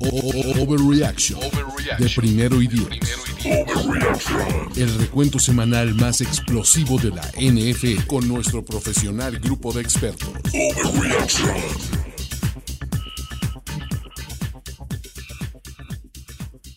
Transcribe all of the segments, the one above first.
Overreaction de primero y diez. El recuento semanal más explosivo de la NFL con nuestro profesional grupo de expertos.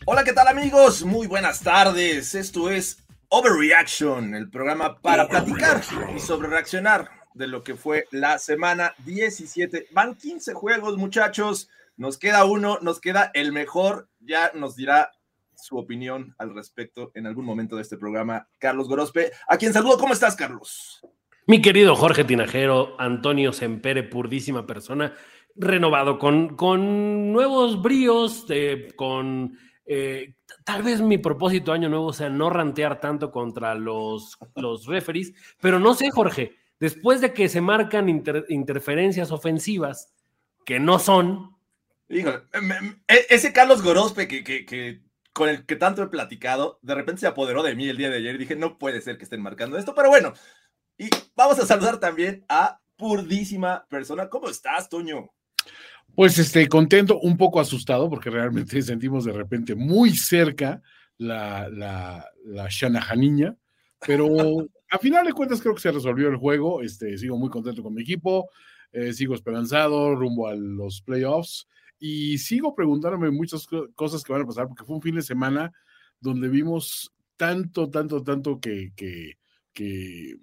Hola, ¿qué tal amigos? Muy buenas tardes. Esto es Overreaction, el programa para platicar y sobre reaccionar de lo que fue la semana 17. Van 15 juegos, muchachos. Nos queda uno, nos queda el mejor. Ya nos dirá su opinión al respecto en algún momento de este programa, Carlos Gorospe. A quien saludo, ¿cómo estás, Carlos? Mi querido Jorge Tinajero, Antonio Sempere, purdísima persona, renovado, con, con nuevos bríos, de- con eh, tal vez mi propósito año nuevo sea no rantear tanto contra los, los referees, pero no sé, Jorge, después de que se marcan inter- interferencias ofensivas, que no son, Híjole, e- ese Carlos Gorospe que, que- que- con el que tanto he platicado, de repente se apoderó de mí el día de ayer y dije, no puede ser que estén marcando esto, pero bueno, y vamos a saludar también a purdísima persona. ¿Cómo estás, Toño? Pues este, contento, un poco asustado, porque realmente sentimos de repente muy cerca la, la, la Shanahaniña, pero a final de cuentas creo que se resolvió el juego. Este, sigo muy contento con mi equipo, eh, sigo esperanzado rumbo a los playoffs y sigo preguntándome muchas co- cosas que van a pasar, porque fue un fin de semana donde vimos tanto, tanto, tanto que, que, que,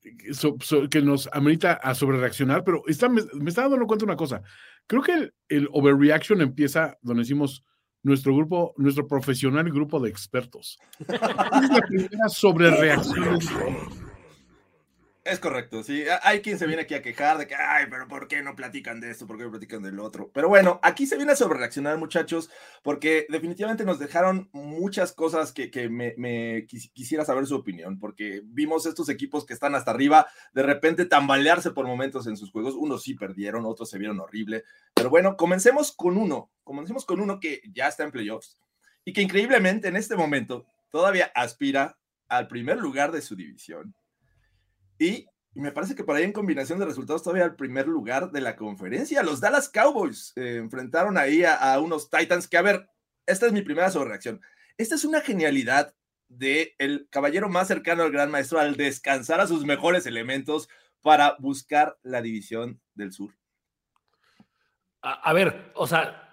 que so- so- que nos amerita a sobrereaccionar, pero está, me, me estaba dando cuenta una cosa. Creo que el, el overreaction empieza donde decimos nuestro grupo, nuestro profesional grupo de expertos. es la primera sobrereacción. Es correcto, sí. Hay quien se viene aquí a quejar de que, ay, pero ¿por qué no platican de esto? ¿Por qué no platican del otro? Pero bueno, aquí se viene a sobrereaccionar, muchachos, porque definitivamente nos dejaron muchas cosas que, que me, me quis- quisiera saber su opinión, porque vimos estos equipos que están hasta arriba, de repente tambalearse por momentos en sus juegos. Unos sí perdieron, otros se vieron horrible. Pero bueno, comencemos con uno. Comencemos con uno que ya está en playoffs y que increíblemente en este momento todavía aspira al primer lugar de su división. Y me parece que por ahí en combinación de resultados todavía al primer lugar de la conferencia. Los Dallas Cowboys eh, enfrentaron ahí a, a unos Titans que, a ver, esta es mi primera sobrereacción. Esta es una genialidad de el caballero más cercano al gran maestro al descansar a sus mejores elementos para buscar la división del sur. a, a ver, o sea,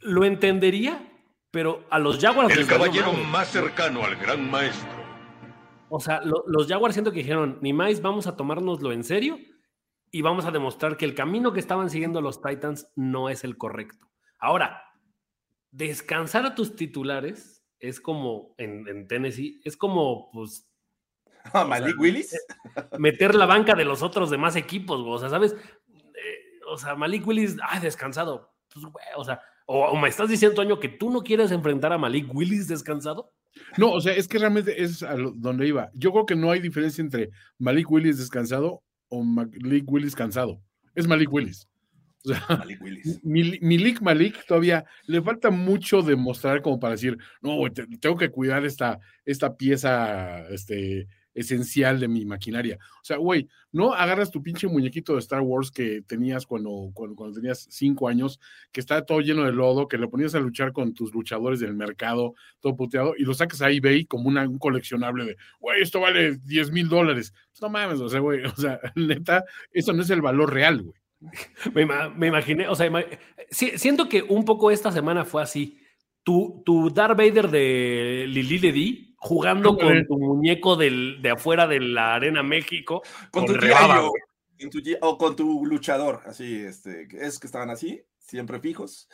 lo entendería, pero a los Jaguars... El caballero más cercano al gran maestro. O sea, lo- los Jaguars siento que dijeron, ni más, vamos a tomárnoslo en serio y vamos a demostrar que el camino que estaban siguiendo los Titans no es el correcto. Ahora, descansar a tus titulares es como en, en Tennessee, es como pues ¿A Malik Willis? meter la banca de los otros demás equipos, o sea, ¿sabes? Eh, o sea, Malik Willis, ah, descansado. Pues, güey, o sea, o, o me estás diciendo, Toño, que tú no quieres enfrentar a Malik Willis descansado. No, o sea, es que realmente es a donde iba. Yo creo que no hay diferencia entre Malik Willis descansado o Malik Willis cansado. Es Malik Willis. O sea, Malik Willis. Mil- Milik Malik todavía le falta mucho demostrar como para decir, no, tengo que cuidar esta, esta pieza este, esencial de mi maquinaria. O sea, güey, no agarras tu pinche muñequito de Star Wars que tenías cuando, cuando, cuando tenías cinco años, que está todo lleno de lodo, que lo ponías a luchar con tus luchadores del mercado, todo puteado, y lo sacas a eBay como una, un coleccionable de, güey, esto vale 10 mil dólares. No mames, o sea, güey, o sea, neta, eso no es el valor real, güey. Me, me imaginé, o sea, siento que un poco esta semana fue así. Tu, tu Darth Vader de Lili Ledi jugando con tu muñeco del, de afuera de la Arena México. Con tu rebaba, tu o con tu luchador, así, este, es que estaban así, siempre fijos.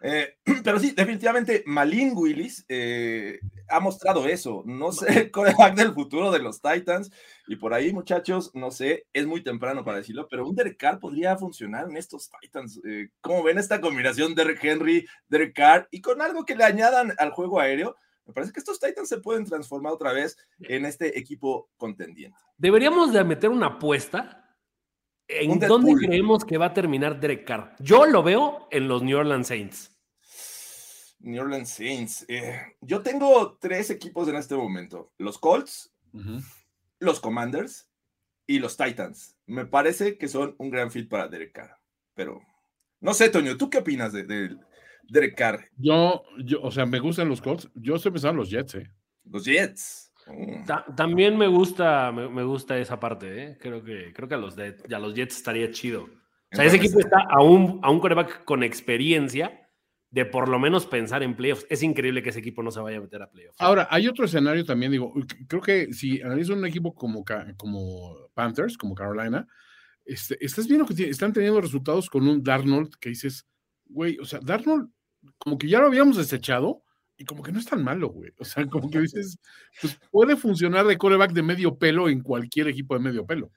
Eh, pero sí, definitivamente Malin Willis eh, ha mostrado eso. No sé el coreback del futuro de los Titans. Y por ahí, muchachos, no sé, es muy temprano para decirlo, pero un Derek Carr podría funcionar en estos Titans. Eh, ¿Cómo ven esta combinación Derek Henry, Derek Carr y con algo que le añadan al juego aéreo? Me parece que estos Titans se pueden transformar otra vez en este equipo contendiente. Deberíamos de meter una apuesta ¿En Un dónde Deadpool. creemos que va a terminar Derek Carr? Yo lo veo en los New Orleans Saints. New Orleans Saints. eh, yo tengo tres equipos en este momento: los Colts, los Commanders y los Titans. Me parece que son un gran fit para Derek Carr. Pero no sé, Toño, ¿tú qué opinas de, de Derek Carr? Yo, yo, o sea, me gustan los Colts. Yo estoy pensando en los Jets, ¿eh? Los Jets. Mm. Ta- también me gusta, me, me gusta esa parte, ¿eh? Creo que, creo que a los, de, a los Jets estaría chido. O sea, ese equipo está a un, a un quarterback con experiencia de por lo menos pensar en playoffs. Es increíble que ese equipo no se vaya a meter a playoffs. Ahora, hay otro escenario también, digo, creo que si analizas un equipo como, como Panthers, como Carolina, este, estás viendo que están teniendo resultados con un Darnold que dices, güey, o sea, Darnold, como que ya lo habíamos desechado y como que no es tan malo, güey. O sea, como que dices, pues puede funcionar de coreback de medio pelo en cualquier equipo de medio pelo.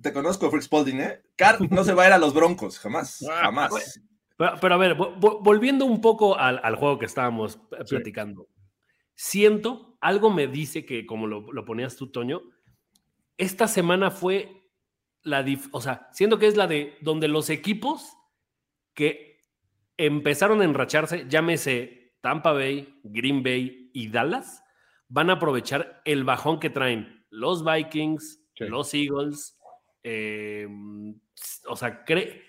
Te conozco, Frick Spalding, ¿eh? Carr no se va a ir a los Broncos, jamás, Ah, jamás. Pero, pero a ver, vo- vo- volviendo un poco al, al juego que estábamos Sí. platicando, siento, algo me dice que, como lo, lo ponías tú, Toño, esta semana fue la, dif- o sea, siento que es la de donde los equipos que empezaron a enracharse, llámese Tampa Bay, Green Bay y Dallas, van a aprovechar el bajón que traen los Vikings, Sí. los Eagles, eh, o sea, cre-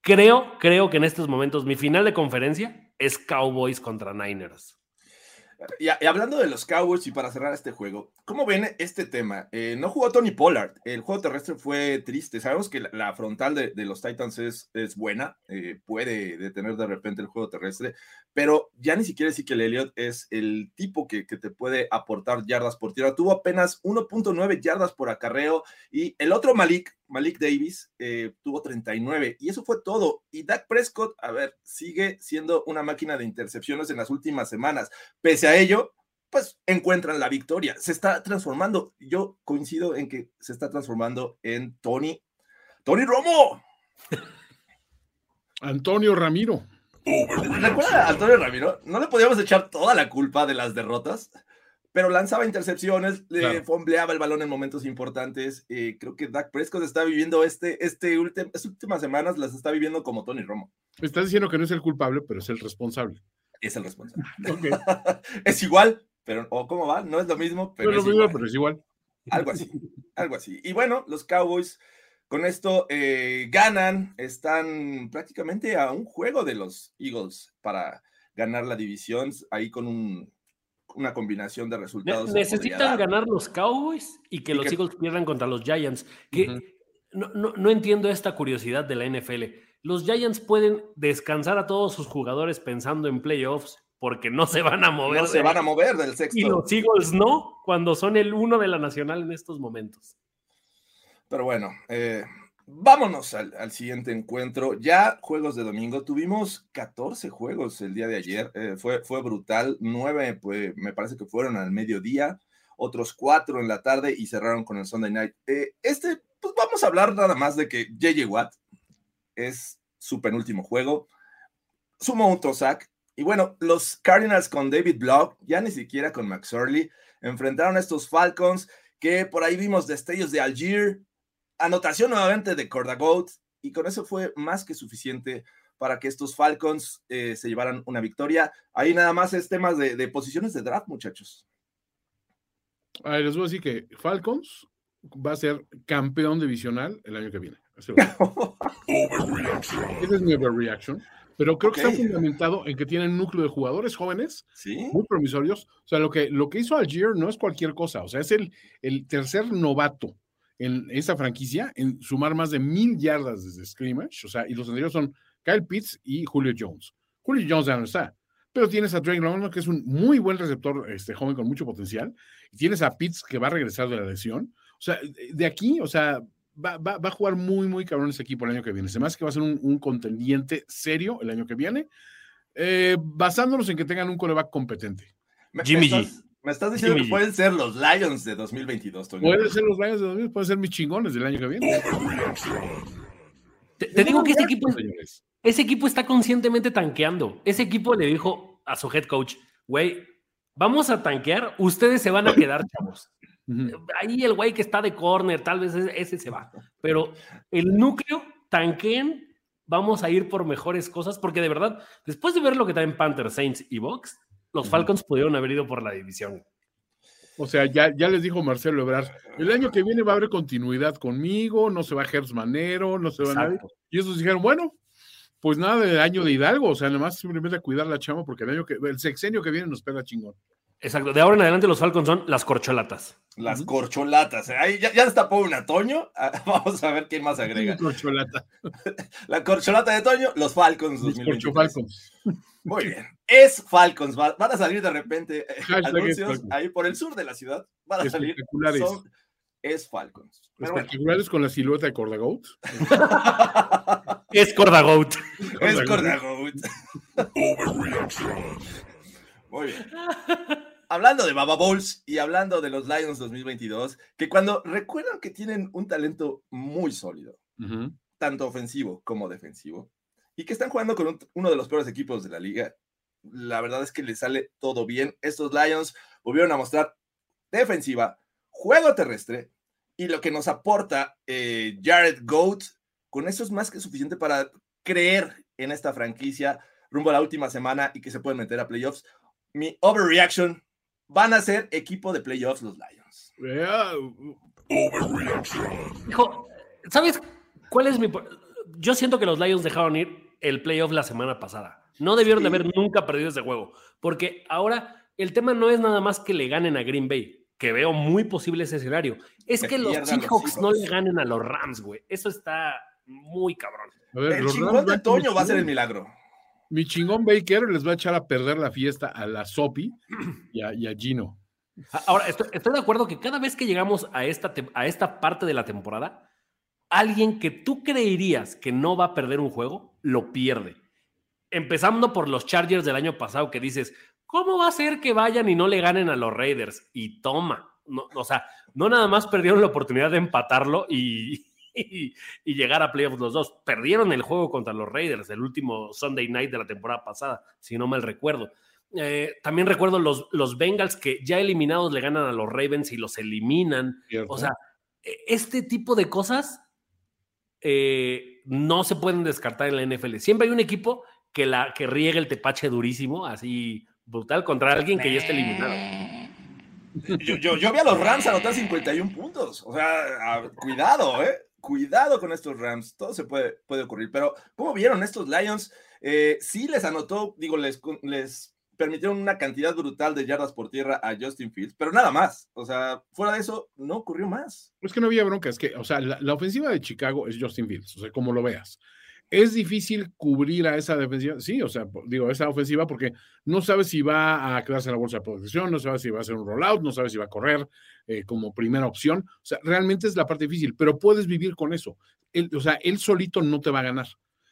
creo, creo que en estos momentos mi final de conferencia es Cowboys contra Niners. Y, hablando de los Cowboys y para cerrar este juego, ¿cómo ven este tema? Eh, no jugó Tony Pollard, el juego terrestre fue triste. Sabemos que la, frontal de, de los Titans es, es buena, eh, puede detener de repente el juego terrestre, pero ya ni siquiera decir que el Elliott es el tipo que, te puede aportar yardas por tierra. Tuvo apenas 1.9 yardas por acarreo y el otro Malik, Malik Davis, eh, tuvo 39 y eso fue todo. Y Dak Prescott, a ver, sigue siendo una máquina de intercepciones en las últimas semanas. Pese a ello, pues encuentran la victoria. Se está transformando. Yo coincido en que se está transformando en Tony. Tony Romo. Antonio Ramiro. ¿Recuerda a Antonio Ramiro? No le podíamos echar toda la culpa de las derrotas, pero lanzaba intercepciones, le Claro. fombleaba el balón en momentos importantes. Eh, creo que Dak Prescott está viviendo este, este estas últimas semanas, las está viviendo como Tony Romo. Estás diciendo que no es el culpable, pero es el responsable. Es el responsable. Es igual, pero ¿o cómo va? No es lo mismo, pero No es es lo mismo, igual. pero es igual. Algo así, algo así. Y bueno, los Cowboys con esto eh, ganan, están prácticamente a un juego de los Eagles para ganar la división, ahí con un- una combinación de resultados. necesitan ganar los Cowboys y que Y los que- Eagles pierdan contra los Giants. Que no, no- no entiendo esta curiosidad de la NFL. Los Giants pueden descansar a todos sus jugadores pensando en playoffs porque no se van a mover. No se van a mover del Y sexto. los Eagles no, cuando son el uno de la nacional en estos momentos. Pero bueno, eh, vámonos al, al siguiente encuentro. Ya juegos de domingo. Tuvimos 14 juegos el día de ayer. eh, fue, fue brutal. Nueve, pues, me parece que fueron al mediodía. Otros cuatro en la tarde y cerraron con el Sunday Night. Eh, este, pues vamos a hablar nada más de que JJ Watt es su penúltimo juego. Sumó un Tosac. Y bueno, los Cardinals con David Block, ya ni siquiera con Max Orley, enfrentaron a estos Falcons que por ahí vimos destellos de Algier, anotación nuevamente de Cordagoat, y con eso fue más que suficiente para que estos Falcons eh, se llevaran una victoria. Ahí nada más es temas de, de posiciones de draft, muchachos. A ver, les voy a decir que Falcons va a ser campeón divisional el año que viene. Esa es mi overreaction. Pero creo que está fundamentado en que tienen un núcleo de jugadores jóvenes sí, muy promisorios. O sea, lo que, lo que hizo Algier no es cualquier cosa. O sea, es el, el tercer novato en esa franquicia en sumar más de mil yardas desde scrimmage. O sea, y los anteriores son Kyle Pitts y Julio Jones. Julio Jones ya no está. Pero tienes a Drake London, que es un muy buen receptor este, joven con mucho potencial. Y tienes a Pitts, que va a regresar de la lesión. O sea, de aquí, o sea, va, va, va a jugar muy, muy cabrón ese equipo el año que viene. Se me hace que va a ser un, un contendiente serio el año que viene. Eh, basándonos en que tengan un coreback competente. Jimmy G. me estás diciendo que pueden ser los Lions de 2022, Toño. Pueden ser los Lions de 2000, pueden ser mis chingones del año que viene. Te, te digo que ese equipo, ese equipo está conscientemente tanqueando. Ese equipo le dijo a su head coach, güey, vamos a tanquear, ustedes se van a quedar, chavos. Ahí el güey que está de corner, tal vez ese, ese se va. Pero el núcleo, tanqueen, vamos a ir por mejores cosas, porque de verdad, después de ver lo que traen Panthers, Saints y Bucks, los. Falcons pudieron haber ido por la división. O sea, ya, ya les dijo Marcelo Ebrard, el año que viene va a haber continuidad conmigo, no se va Gers Manero, no se va nadie. Exacto. Y esos dijeron, bueno, pues nada del año de Hidalgo, o sea, nada más simplemente a cuidar la chama porque el año que, el sexenio que viene nos pega chingón. Exacto. De ahora en adelante los Falcons son las corcholatas. Las corcholatas. ¿eh? Ahí ya, ya destapó una, Toño. Vamos a ver quién más agrega. Corcholata. La corcholata de Toño, los Falcons Mis 2023. corchofalcons. Muy bien. Es Falcons. Va- Van a salir de repente eh, anuncios ahí por el sur de la ciudad. Van a salir. Son- es Falcons. Pero bueno, Espectaculares con la silueta de Cordagout. Es Cordagout. es Cordagout. Muy bien. Hablando de Baba Bowls y hablando de los Lions 2022, que cuando recuerdan que tienen un talento muy sólido, tanto ofensivo como defensivo, y que están jugando con un- uno de los peores equipos de la liga, la verdad es que les sale todo bien. Estos Lions volvieron a mostrar defensiva, juego terrestre, y lo que nos aporta eh, Jared Goat, con eso es más que suficiente para creer en esta franquicia rumbo a la última semana y que se pueden meter a playoffs. Mi overreaction, van a ser equipo de playoffs los Lions. Hijo, ¿sabes cuál es mi... Yo siento que los Lions dejaron ir el playoff la semana pasada. No debieron de haber nunca perdido ese juego, porque ahora el tema no es nada más que le ganen a Green Bay, que veo muy posible ese escenario. Es Que que los Seahawks no le ganen a los Rams, güey. Eso está muy cabrón. a ver, El los chingón Rams de Toño va a ser el milagro. Mi chingón Baker les va a echar a perder la fiesta a la Sopi y a, y a Gino. Ahora, estoy, estoy de acuerdo que cada vez que llegamos a esta, a esta parte de la temporada, alguien que tú creerías que no va a perder un juego, lo pierde. Empezando por los Chargers del año pasado, que dices, ¿cómo va a ser que vayan y no le ganen a los Raiders? Y toma, no, o sea, no nada más perdieron la oportunidad de empatarlo y, y, y llegar a playoffs los dos, perdieron el juego contra los Raiders, el último Sunday night de la temporada pasada, si no mal recuerdo. Eh, también recuerdo los, los Bengals que ya eliminados le ganan a los Ravens y los eliminan. ¿cierto? O sea, e- este tipo de cosas eh, no se pueden descartar en la NFL. Siempre hay un equipo que, la, que riega el tepache durísimo, así brutal, contra alguien que ya está eliminado. Yo, yo, yo vi a los Rams anotar 51 puntos. O sea, a- cuidado, ¿eh? Cuidado con estos Rams. Todo se puede, puede ocurrir. Pero, ¿cómo vieron estos Lions? Eh, sí les anotó, digo, les, les permitieron una cantidad brutal de yardas por tierra a Justin Fields, pero nada más. O sea, fuera de eso, no ocurrió más. Es que no había bronca, es que, o sea, la, la ofensiva de Chicago es Justin Fields, o sea, como lo veas. Es difícil cubrir a esa defensiva, sí, o sea, digo, esa ofensiva porque no sabes si va a quedarse en la bolsa de protección, no sabes si va a hacer un rollout, no sabes si va a correr eh, como primera opción. O sea, realmente es la parte difícil, pero puedes vivir con eso. Él, o sea, él solito no te va a ganar.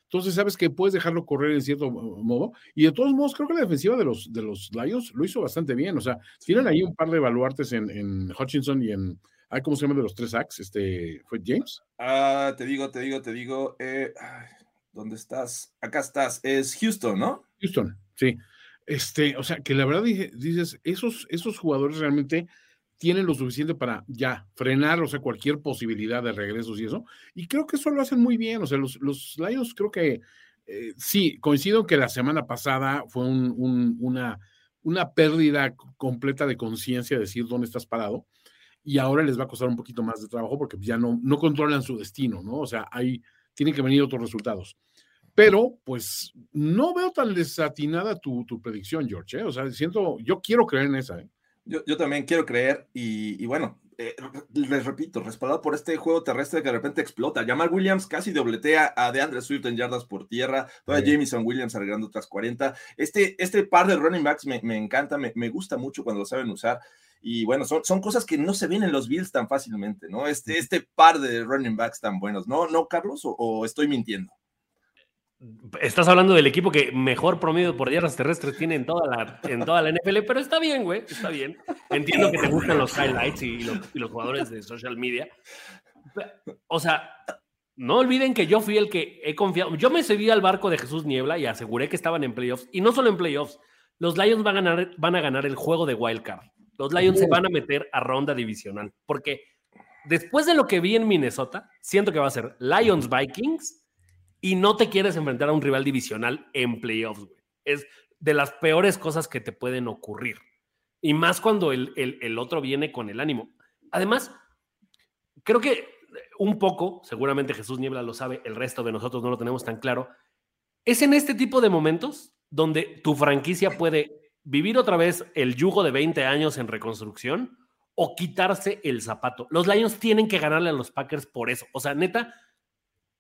Entonces, sabes que puedes dejarlo correr en cierto mo- modo. Y de todos modos, creo que la defensiva de los, de los Lions lo hizo bastante bien. O sea, tienen ahí un par de baluartes en, en Hutchinson y en, ¿cómo se llama de los tres sacks? Este, ¿Fue James? Ah, te digo, te digo, te digo. eh, ay, ¿Dónde estás? Acá estás. Es Houston, ¿no? Houston, sí. Este, o sea, que la verdad dije- dices, esos, esos jugadores realmente tienen lo suficiente para ya frenar, o sea, cualquier posibilidad de regresos y eso. Y creo que eso lo hacen muy bien. O sea, los, los Lions creo que eh, sí, coincido que la semana pasada fue un- un- una, una pérdida completa de conciencia de decir dónde estás parado. Y ahora les va a costar un poquito más de trabajo porque ya no, no controlan su destino, ¿no? O sea, ahí tienen que venir otros resultados. Pero, pues, no veo tan desatinada tu, predicción, George. ¿eh? O sea, siento, yo quiero creer en esa. ¿eh? Yo, también quiero creer y bueno, eh, les repito, respaldado por este juego terrestre que de repente explota. Jamal Williams casi dobletea a DeAndre Swift en yardas por tierra, todavía Sí. Jameson Williams agregando otras 40. Este, este par de running backs me, me encanta, me, me gusta mucho cuando lo saben usar. Y bueno, son, son cosas que no se ven en los Bills tan fácilmente, ¿no? Este, este par de running backs tan buenos, ¿no, no Carlos? ¿O, o estoy mintiendo? Estás hablando del equipo que mejor promedio por yardas terrestres tiene en toda la, en toda la NFL, pero está bien, güey, está bien. Entiendo que te gustan los highlights y los, y los jugadores de social media. O sea, no olviden que yo fui el que he confiado. Yo me subí al barco de Jesús Niebla y aseguré que estaban en playoffs. Y no solo en playoffs, los Lions van a ganar, van a ganar el juego de Wild Card. Los Lions se van a meter a ronda divisional. Porque después de lo que vi en Minnesota, siento que va a ser Lions Vikings y no te quieres enfrentar a un rival divisional en playoffs, güey. Es de las peores cosas que te pueden ocurrir. Y más cuando el, el- el otro viene con el ánimo. Además, creo que un poco, seguramente Jesús Niebla lo sabe, el resto de nosotros no lo tenemos tan claro, es en este tipo de momentos donde tu franquicia puede vivir otra vez el yugo de 20 años en reconstrucción o quitarse el zapato. Los Lions tienen que ganarle a los Packers por eso. O sea, neta,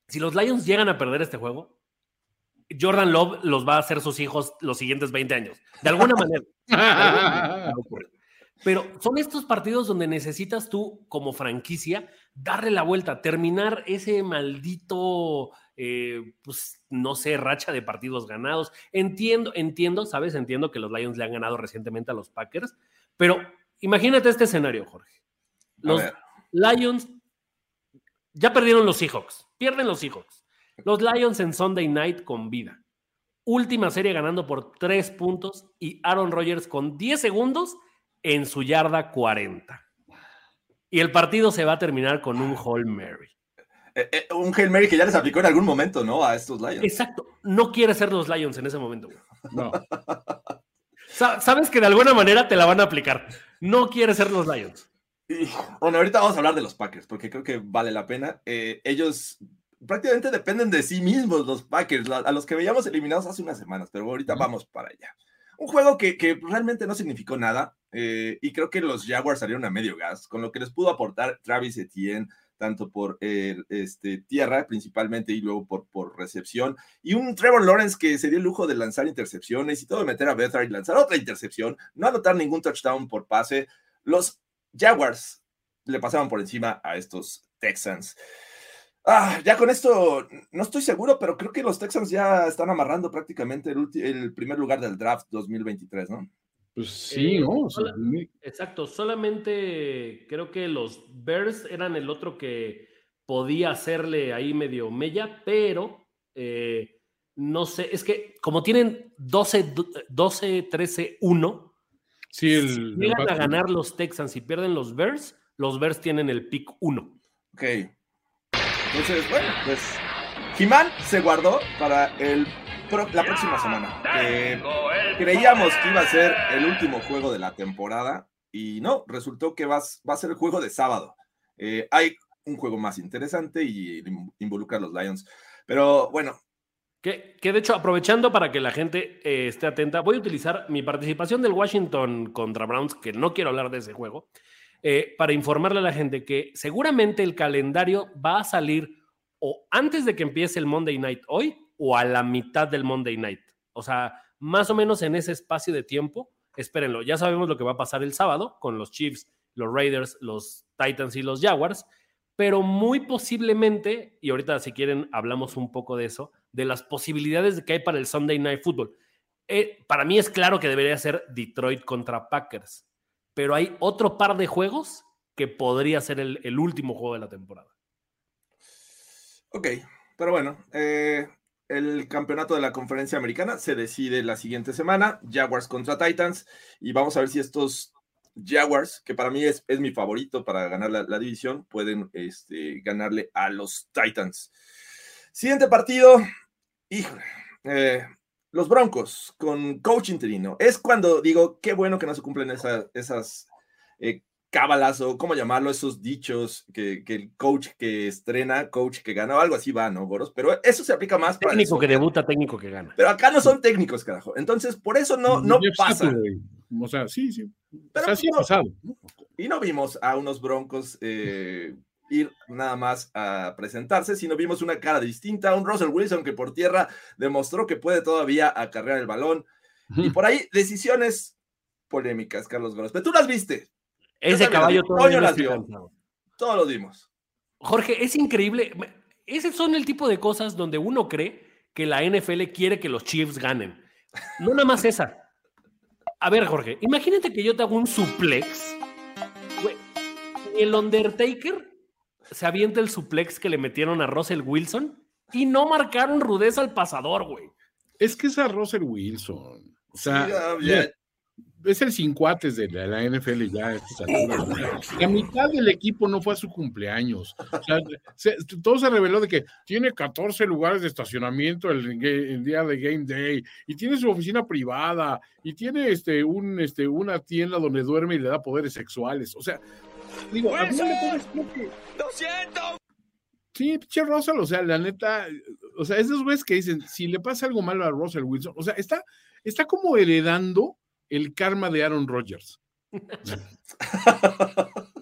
si los Lions llegan a perder este juego, Jordan Love los va a hacer sus hijos los siguientes 20 años. De alguna manera. De alguna. Pero son estos partidos donde necesitas tú, como franquicia, darle la vuelta, terminar ese maldito, eh, pues no sé, racha de partidos ganados. Entiendo, entiendo, ¿sabes? Entiendo que los Lions le han ganado recientemente a los Packers, pero imagínate este escenario, Jorge. Los. Lions ya perdieron los Seahawks, pierden los Seahawks. Los Lions en Sunday Night con vida. Última serie ganando por tres puntos y Aaron Rodgers con 10 segundos en su yarda 40. Y el partido se va a terminar con un Hail Mary. Eh, eh, un Hail Mary que ya les aplicó en algún momento, ¿no? A estos Lions. Exacto. No quiere ser los Lions en ese momento. güey. No. Sa- Sabes que de alguna manera te la van a aplicar. No quiere ser los Lions. Bueno, ahorita vamos a hablar de los Packers, porque creo que vale la pena. Eh, ellos prácticamente dependen de sí mismos, los Packers, la- a los que veíamos eliminados hace unas semanas, pero ahorita vamos para allá. Un juego que, que realmente no significó nada, eh, y creo que los Jaguars salieron a medio gas, con lo que les pudo aportar Travis Etienne, tanto por eh, este, tierra principalmente y luego por, por recepción, y un Trevor Lawrence que se dio el lujo de lanzar intercepciones y todo de meter a Bethard y lanzar otra intercepción, no anotar ningún touchdown por pase. Los Jaguars le pasaban por encima a estos Texans. Ah, ya con esto no estoy seguro, pero creo que los Texans ya están amarrando prácticamente el, primer lugar del draft 2023, ¿no? Pues sí, Eh, ¿no? O sea, hola. mi- Exacto, solamente creo que los Bears eran el otro que podía hacerle ahí medio mella, pero eh, no sé, es que como tienen 12, 12 13, 1, sí, el, si llegan a ganar los Texans y pierden los Bears, los Bears tienen el pick 1. Ok. Entonces, bueno, pues Jimán se guardó para el pro- la próxima semana. Eh, creíamos que iba a ser el último juego de la temporada y no, resultó que va, a- va a ser el juego de sábado. Eh, hay un juego más interesante y in- involucra a los Lions. Pero bueno, Que, de hecho, aprovechando para que la gente eh, esté atenta, voy a utilizar mi participación del Washington contra Browns, que no quiero hablar de ese juego, eh, para informarle a la gente que seguramente el calendario va a salir o antes de que empiece el Monday Night hoy o a la mitad del Monday Night. O sea, más o menos en ese espacio de tiempo, espérenlo. Ya sabemos lo que va a pasar el sábado con los Chiefs, los Raiders, los Titans y los Jaguars, pero muy posiblemente, y ahorita si quieren hablamos un poco de eso, de las posibilidades que hay para el Sunday Night Football. Eh, para mí es claro que debería ser Detroit contra Packers, pero hay otro par de juegos que podría ser el, el último juego de la temporada. ok. Pero bueno, eh, el campeonato de la conferencia americana se decide la siguiente semana. Jaguars contra Titans. Y vamos a ver si estos Jaguars, que para mí es, es mi favorito para ganar la, la división, pueden este, ganarle a los Titans. Siguiente partido. Híjole. eh, los Broncos con coach interino. Es cuando digo, qué bueno que no se cumplen esa- esas eh, cábalas o cómo llamarlo, esos dichos que, que el coach que estrena, coach que gana, o algo así va, ¿no, Goros? Pero eso se aplica más para el Técnico que debuta, técnico que gana. Pero acá no son técnicos, carajo. Entonces, por eso no, no pasa. O sea, sí, sí. O Pero sea, sí ha no- pasado. Y no vimos a unos broncos eh, ir nada más a presentarse, sino vimos una cara distinta, un Russell Wilson que por tierra demostró que puede todavía acarrear el balón. Y por ahí, decisiones polémicas, Carlos. Pero tú las viste, Ese caballo todavía las vio. todos lo vimos. Jorge, es increíble. Esos son el tipo de cosas donde uno cree que la NFL quiere que los Chiefs ganen. No nada más esa. A ver, Jorge, imagínate que yo te hago un suplex. El Undertaker se avienta el suplex que le metieron a Russell Wilson y no marcaron rudeza al pasador, güey. Es que es a Russell Wilson. O sea, Sí, ya- mira, ya- es el sin cuates de la, la NFL ya. La mitad del equipo no fue a su cumpleaños. O sea, se- todo se reveló de que tiene 14 lugares de estacionamiento el, el día de Game Day y tiene su oficina privada y tiene este, un, este, una tienda donde duerme y le da poderes sexuales. O sea, digo, a final de cuentas, creo que- Sí, pinche Russell, o sea, la neta, o sea, esos güeyes que dicen, si le pasa algo malo a Russell Wilson, o sea, está, está como heredando el karma de Aaron Rodgers.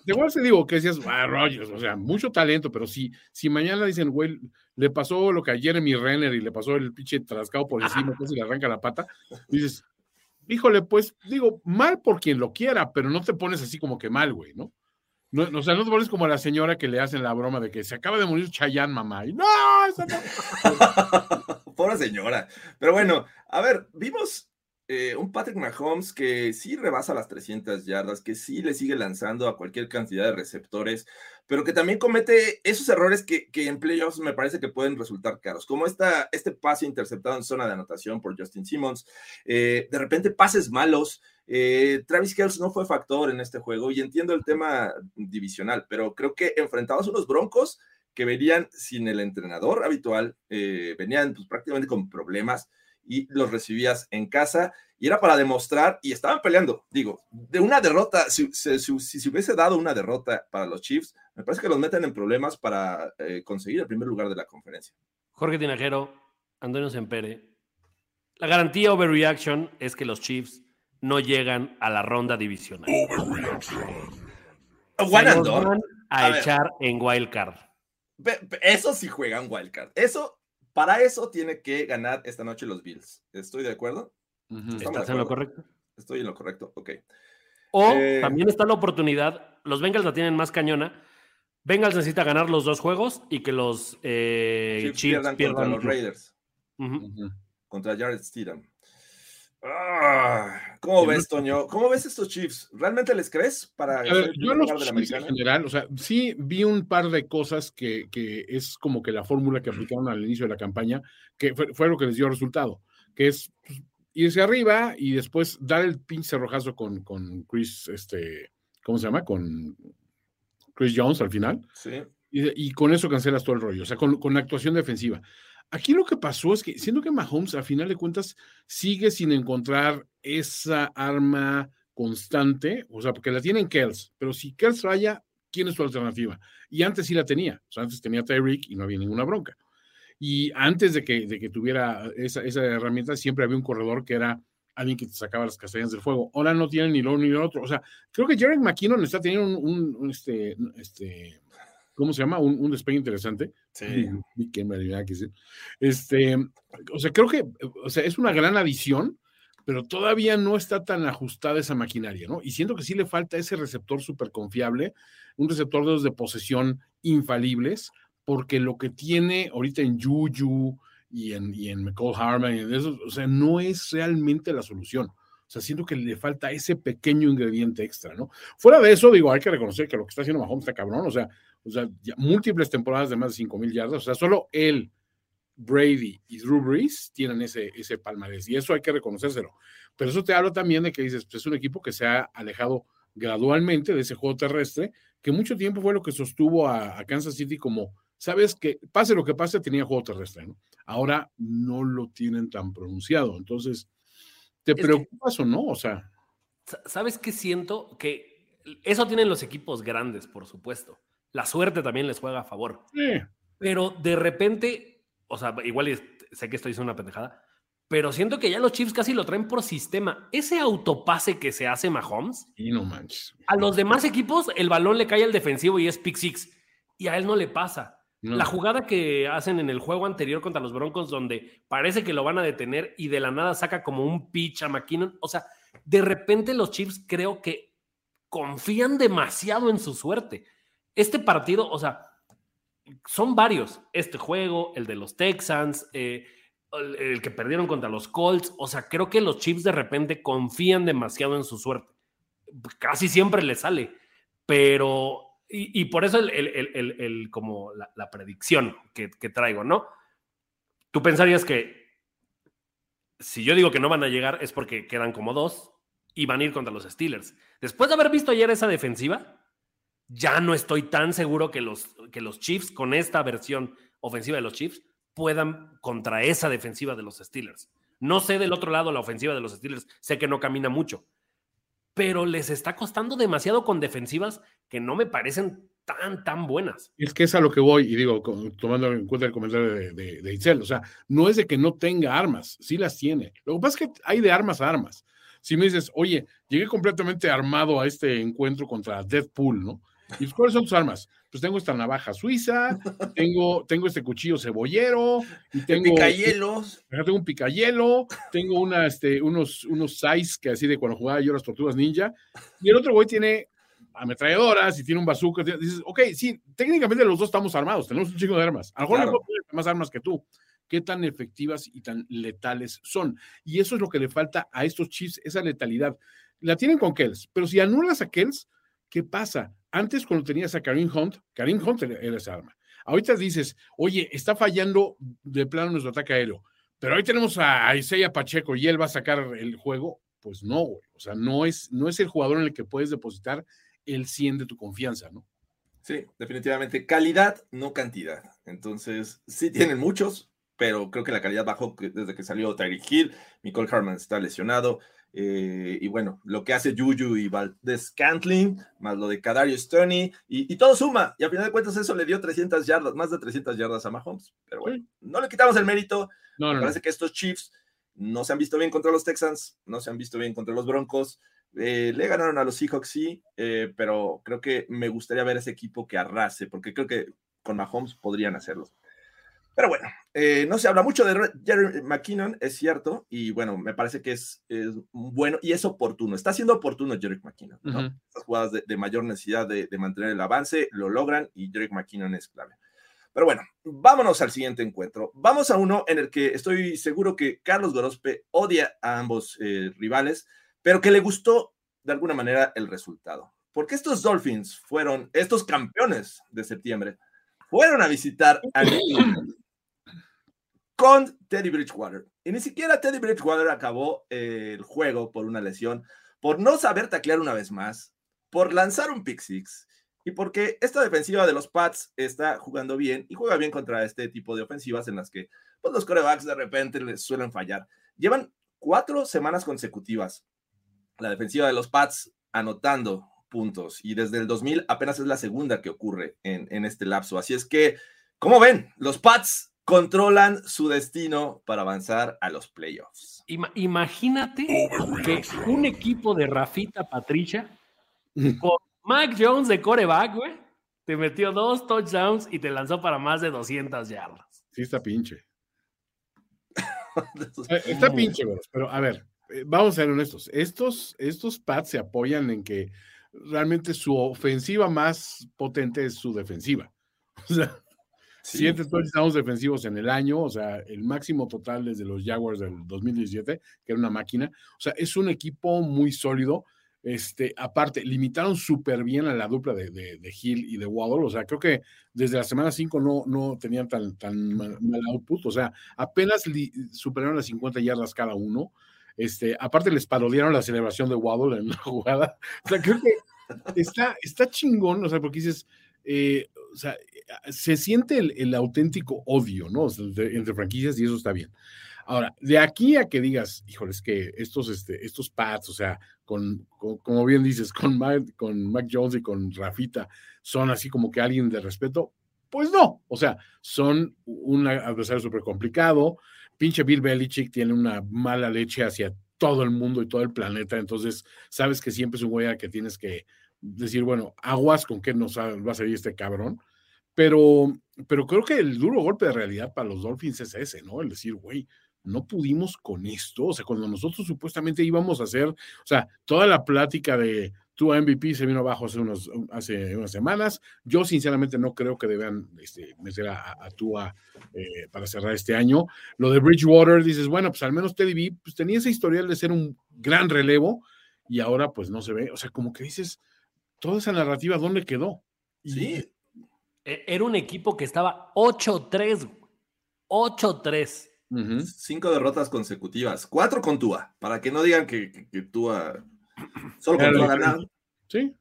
De igual te digo que decías, ah, Rodgers, o sea, mucho talento, pero si, si mañana dicen, güey, le pasó lo que a Jeremy Renner y le pasó el pinche trascado por encima, pues y le arranca la pata, dices, híjole, pues, digo, mal por quien lo quiera, pero no te pones así como que mal, güey, ¿no? No, o sea, no te pones como la señora que le hacen la broma de que se acaba de morir Chayanne, mamá. Y no, esa no. Pobre señora. Pero bueno, a ver, vimos eh, un Patrick Mahomes que sí rebasa las 300 yardas, que sí le sigue lanzando a cualquier cantidad de receptores, pero que también comete esos errores que, que en playoffs me parece que pueden resultar caros, como esta, este pase interceptado en zona de anotación por Justin Simmons, eh, de repente pases malos. Eh, Travis Kelce no fue factor en este juego y entiendo el tema divisional, pero creo que enfrentados a unos broncos que venían sin el entrenador habitual, eh, venían pues, prácticamente con problemas y los recibías en casa y era para demostrar y estaban peleando. Digo, de una derrota, si, si, si- se hubiese dado una derrota para los Chiefs, me parece que los meten en problemas para eh, conseguir el primer lugar de la conferencia. Jorge Tinajero, Antonio Sempere. La garantía overreaction es que los Chiefs no llegan a la ronda divisional. Done. van a, A ver. echar en wild card. Pe- pe- Eso sí juegan wildcard. Eso, para eso tiene que ganar esta noche los Bills. ¿Estoy de acuerdo? De ¿Estás en lo correcto? Estoy en lo correcto. Ok. O Eh. también está la oportunidad, los Bengals la tienen más cañona. Bengals necesita ganar los dos juegos y que los eh, Chiefs Chiefs pierdan pierdan contra los. Raiders, contra Jared Stidham. Ah, ¿Cómo ves, Toño? ¿Cómo ves estos Chiefs? ¿Realmente les crees para A ver, yo los en general, o sea, sí vi un par de cosas que, que es como que la fórmula que aplicaron al inicio de la campaña, que fue, fue lo que les dio resultado, que es pues, irse arriba y después dar el pinche cerrojazo con, con Chris, este, ¿cómo se llama? Con Chris Jones al final. Sí. y, y con eso cancelas todo el rollo, o sea, con, con la actuación defensiva. Aquí lo que pasó es que, siendo que Mahomes, a final de cuentas, sigue sin encontrar esa arma constante, o sea, porque la tienen Kels, pero si Kels falla, ¿quién es su alternativa? Y antes sí la tenía, o sea, antes tenía Tyreek y no había ninguna bronca. Y antes de que, de que tuviera esa, esa herramienta, siempre había un corredor que era alguien que te sacaba las castañas del fuego. Ahora no tienen ni lo uno ni lo otro. O sea, creo que Jared McKinnon está teniendo un, este, este, ¿cómo se llama? Un, un despegue interesante. Sí. Ni qué barbaridad que sí. Este, o sea, creo que, o sea, es una gran adición, pero todavía no está tan ajustada esa maquinaria, ¿no? Y siento que sí le falta ese receptor súper confiable, un receptor de los de posesión infalibles, porque lo que tiene ahorita en Juju y en, y en McCall Harman, y en eso, o sea, no es realmente la solución. O sea, siento que le falta ese pequeño ingrediente extra, ¿no? Fuera de eso, digo, hay que reconocer que lo que está haciendo Mahomes está cabrón, o sea, o sea, ya múltiples temporadas de más de 5 mil yardas, o sea, solo él, Brady y Drew Brees tienen ese, ese palmarés, y eso hay que reconocérselo. Pero eso te habla también de que dices, pues es un equipo que se ha alejado gradualmente de ese juego terrestre, que mucho tiempo fue lo que sostuvo a, a Kansas City como, sabes que pase lo que pase, tenía juego terrestre, ¿no? Ahora no lo tienen tan pronunciado, entonces, ¿te preocupas o no? O sea, Sa- ¿Sabes qué siento? Que eso tienen los equipos grandes, por supuesto. La suerte también les juega a favor. Pero de repente, o sea, igual sé que estoy diciendo una pendejada, pero siento que ya los Chiefs casi lo traen por sistema. Ese autopase que se hace Mahomes, y no manches. a los demás equipos el balón le cae al defensivo y es pick six. Y a él no le pasa. No. La jugada que hacen en el juego anterior contra los Broncos, donde parece que lo van a detener y de la nada saca como un pitch a McKinnon. O sea, de repente los Chiefs creo que confían demasiado en su suerte. Este partido, o sea, son varios. Este juego, el de los Texans, eh, el, que perdieron contra los Colts. O sea, creo que los Chiefs de repente confían demasiado en su suerte. Casi siempre les sale, pero. Y, por eso el, como la, la predicción que, que traigo, ¿no? Tú pensarías que si yo digo que no van a llegar es porque quedan como dos y van a ir contra los Steelers. Después de haber visto ayer esa defensiva, ya no estoy tan seguro que los, que los Chiefs, con esta versión ofensiva de los Chiefs, puedan contra esa defensiva de los Steelers. No sé del otro lado la ofensiva de los Steelers, sé que no camina mucho, pero les está costando demasiado con defensivas que no me parecen tan, tan buenas. Es que es a lo que voy, y digo, tomando en cuenta el comentario de, de, o sea, no es de que no tenga armas, sí las tiene. Lo que pasa es que hay de armas a armas. Si me dices, oye, llegué completamente armado a este encuentro contra Deadpool, ¿no? ¿Y cuáles son tus armas? Pues tengo esta navaja suiza, tengo, tengo este cuchillo cebollero, y tengo, Picahielos. Tengo un picayelo, tengo una, este, unos, unos size que así de cuando jugaba yo las tortugas ninja, y el otro güey tiene ametralladoras y tiene un bazooka. Dices, ok, sí, técnicamente los dos estamos armados, tenemos un chico de armas. A lo mejor Claro. más armas que tú. ¿Qué tan efectivas y tan letales son? Y eso es lo que le falta a estos Chiefs, esa letalidad. La tienen con Kells, pero si anulas a Kells, ¿qué pasa? Antes, cuando tenías a Karim Hunt, Karim Hunt era esa arma. Ahorita dices, oye, está fallando de plano nuestro ataque aéreo, pero hoy tenemos a Isaiah Pacheco y él va a sacar el juego. Pues no, güey. O sea, no es, no es el jugador en el que puedes depositar el 100 de tu confianza, ¿no? Sí, definitivamente. Calidad, no cantidad. Entonces, sí tienen muchos, pero creo que la calidad bajó desde que salió Tyreek Hill. Nicole Harman está lesionado. Eh, y bueno, lo que hace Juju y Valdez Scantling, más lo de Kadarius Stoney, y, y todo suma. Y a final de cuentas, eso le dio 300 yardas, más de 300 yardas a Mahomes. Pero bueno, no le quitamos el mérito. No, Me no, no. parece que estos Chiefs no se han visto bien contra los Texans, no se han visto bien contra los Broncos. Eh, le ganaron a los Seahawks, sí, eh, pero creo que me gustaría ver ese equipo que arrase, porque creo que con Mahomes podrían hacerlo. Pero bueno, eh, no se habla mucho de Jerry McKinnon, es cierto, y bueno, me parece que es, es bueno y es oportuno. Está siendo oportuno Jerry McKinnon. ¿no? Estas jugadas de, de mayor necesidad de, de mantener el avance lo logran y Jerry McKinnon es clave. Pero bueno, vámonos al siguiente encuentro. Vamos a uno en el que estoy seguro que Carlos Gorospe odia a ambos eh, rivales, pero que le gustó de alguna manera el resultado. Porque estos Dolphins fueron, estos campeones de septiembre, fueron a visitar a New England con Teddy Bridgewater. Y ni siquiera Teddy Bridgewater acabó eh, el juego por una lesión, por no saber taclear una vez más, por lanzar un pick six y porque esta defensiva de los Pats está jugando bien y juega bien contra este tipo de ofensivas en las que pues, los corebacks de repente les suelen fallar. Llevan cuatro semanas consecutivas la defensiva de los Pats anotando puntos y desde el 2000 apenas es la segunda que ocurre en, en este lapso. Así es que, como ven, los Pats controlan su destino para avanzar a los playoffs. Ima- imagínate que un equipo de Rafita Patricia con Mac Jones de coreback, güey, te metió dos touchdowns y te lanzó para más de 200 yardas. Sí, está pinche. Eh, Está pinche, Goros, pero a ver, eh, vamos a ser honestos. Estos, estos Pats se apoyan en que realmente su ofensiva más potente es su defensiva. O sea, Sí. siete touchdowns defensivos en el año, o sea, el máximo total desde los Jaguars del 2017, que era una máquina. O sea, es un equipo muy sólido. Este, aparte, limitaron súper bien a la dupla de, de, Hill y de Waddle. O sea, creo que desde la semana 5 no, no tenían tan, tan mal, mal output. O sea, apenas superaron las 50 yardas cada uno. Este, aparte les parodiaron la celebración de Waddle en la jugada. O sea, creo que está, está chingón, o sea, porque dices, eh, o sea, se siente el, el auténtico odio, ¿no? Entre franquicias y eso está bien. Ahora, de aquí a que digas, híjole, es que estos, este, estos pads, o sea, con, como bien dices, con Mac, con Mac Jones y con Rafita, son así como que alguien de respeto, pues no, o sea, son un adversario súper complicado. Pinche Bill Belichick tiene una mala leche hacia todo el mundo y todo el planeta, entonces sabes que siempre es un güey que tienes que decir, bueno, aguas con qué nos va a salir este cabrón. Pero, pero creo que el duro golpe de realidad para los Dolphins es ese, ¿no? El decir, güey, no pudimos con esto. O sea, cuando nosotros supuestamente íbamos a hacer, o sea, toda la plática de, Tu MVP se vino abajo hace, unos, hace unas semanas. Yo sinceramente no creo que deban este, meter a, a Tua eh, para cerrar este año. Lo de Bridgewater, dices, bueno, pues al menos Teddy B pues, tenía ese historial de ser un gran relevo y ahora pues no se ve. O sea, como que dices, toda esa narrativa, ¿dónde quedó? Sí. E- Era un equipo que estaba 8-3. 8-3. Ujú. Cinco derrotas consecutivas. Cuatro con Tua. Para que no digan que, que, que Tua solo con Tua la ganaron. Sí,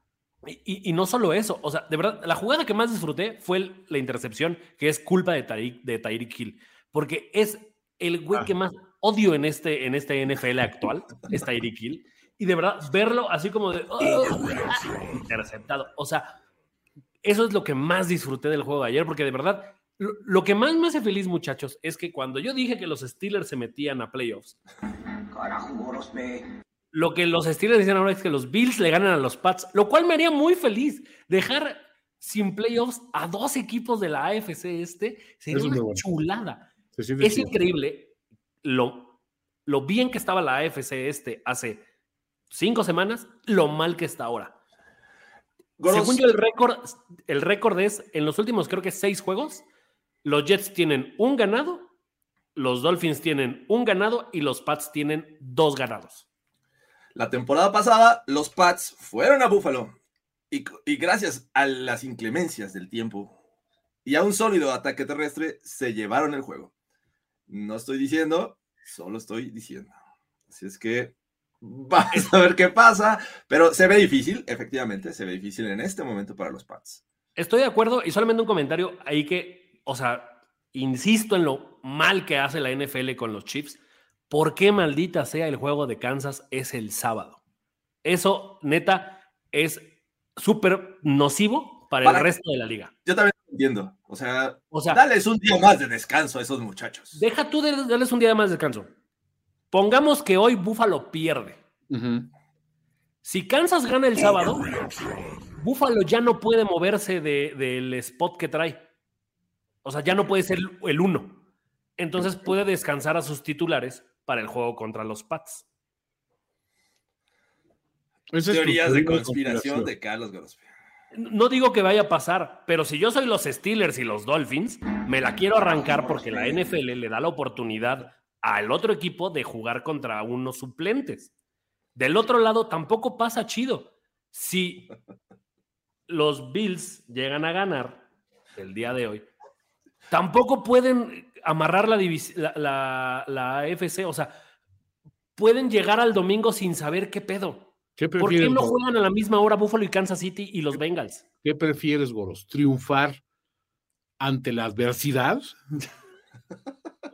Y, y- y no solo eso, o sea, de verdad, la jugada que más disfruté fue el- la intercepción, que es culpa de Tyreek, de Tyreek Hill, porque es el güey Ah. que más odio en este, en este NFL actual, es Tyreek Hill, y de verdad, verlo así como de "Oh, ah", interceptado, o sea, eso es lo que más disfruté del juego de ayer, porque de verdad, lo, lo que más me hace feliz, muchachos, es que cuando yo dije que los Steelers se metían a playoffs, lo que los Steelers dicen ahora es que los Bills le ganan a los Pats, lo cual me haría muy feliz. Dejar sin playoffs a dos equipos de la AFC este sería es una bueno. chulada. se Es increíble lo, lo bien que estaba la AFC este hace cinco semanas, lo mal que está ahora. Goros, Según yo, el récord, el récord es, en los últimos creo que seis juegos, los Jets tienen un ganado, los Dolphins tienen un ganado y los Pats tienen dos ganados. La temporada pasada, los Pats fueron a Buffalo y, y gracias a las inclemencias del tiempo y a un sólido ataque terrestre se llevaron el juego. No estoy diciendo, solo estoy diciendo. Así es que vamos a ver qué pasa, pero se ve difícil, efectivamente, se ve difícil en este momento para los Pats. Estoy de acuerdo y solamente un comentario ahí que, o sea, insisto en lo mal que hace la NFL con los Chiefs. ¿Por qué maldita sea el juego de Kansas es el sábado? Eso, neta, es súper nocivo para, Para- el resto de la liga. Yo también lo entiendo, o sea, O sea, dales un día más de descanso a esos muchachos. deja tú de darles un día más de descanso. Pongamos que hoy Buffalo pierde. Si Kansas gana el sábado, Buffalo ya no puede moverse de- del spot que trae. O sea, ya no puede ser el uno. Entonces puede descansar a sus titulares para el juego contra los Pats. Teorías de conspiración de Carlos Grospe. No digo que vaya a pasar, pero si yo soy los Steelers y los Dolphins, me la quiero arrancar porque la NFL le da la oportunidad al otro equipo de jugar contra unos suplentes. Del otro lado tampoco pasa chido. Si los Bills llegan a ganar el día de hoy, tampoco pueden amarrar la, la, la, la AFC. O sea, pueden llegar al domingo sin saber qué pedo. ¿Qué ¿Por qué no juegan a la misma hora Buffalo y Kansas City y los Bengals? ¿Qué prefieres, Goros? ¿Triunfar ante la adversidad?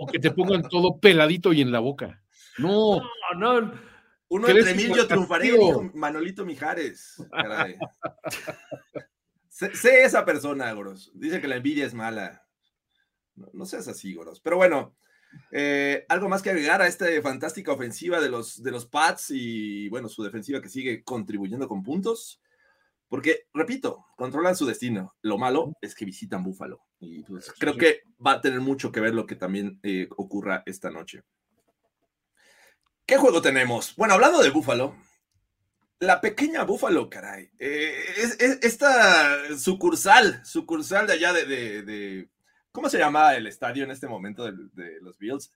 ¿O que te pongan todo peladito y en la boca? No, No, no. Uno ¿Crees entre mil yo triunfaré, dijo Manolito Mijares. Caray. sé, sé esa persona, Goros. Dice que la envidia es mala. No, no seas así, Goros. Pero bueno, eh, algo más que agregar a esta fantástica ofensiva de los, de los Pats y, bueno, su defensiva que sigue contribuyendo con puntos. Porque, repito, controlan su destino. Lo malo es que visitan Búfalo. Y pues, creo que va a tener mucho que ver lo que también eh, ocurra esta noche. ¿Qué juego tenemos? Bueno, hablando de Búfalo, la pequeña Búfalo, caray. eh, es, es- esta sucursal, sucursal de allá de, de- de- ¿Cómo se llama el estadio en este momento de, de los Bills?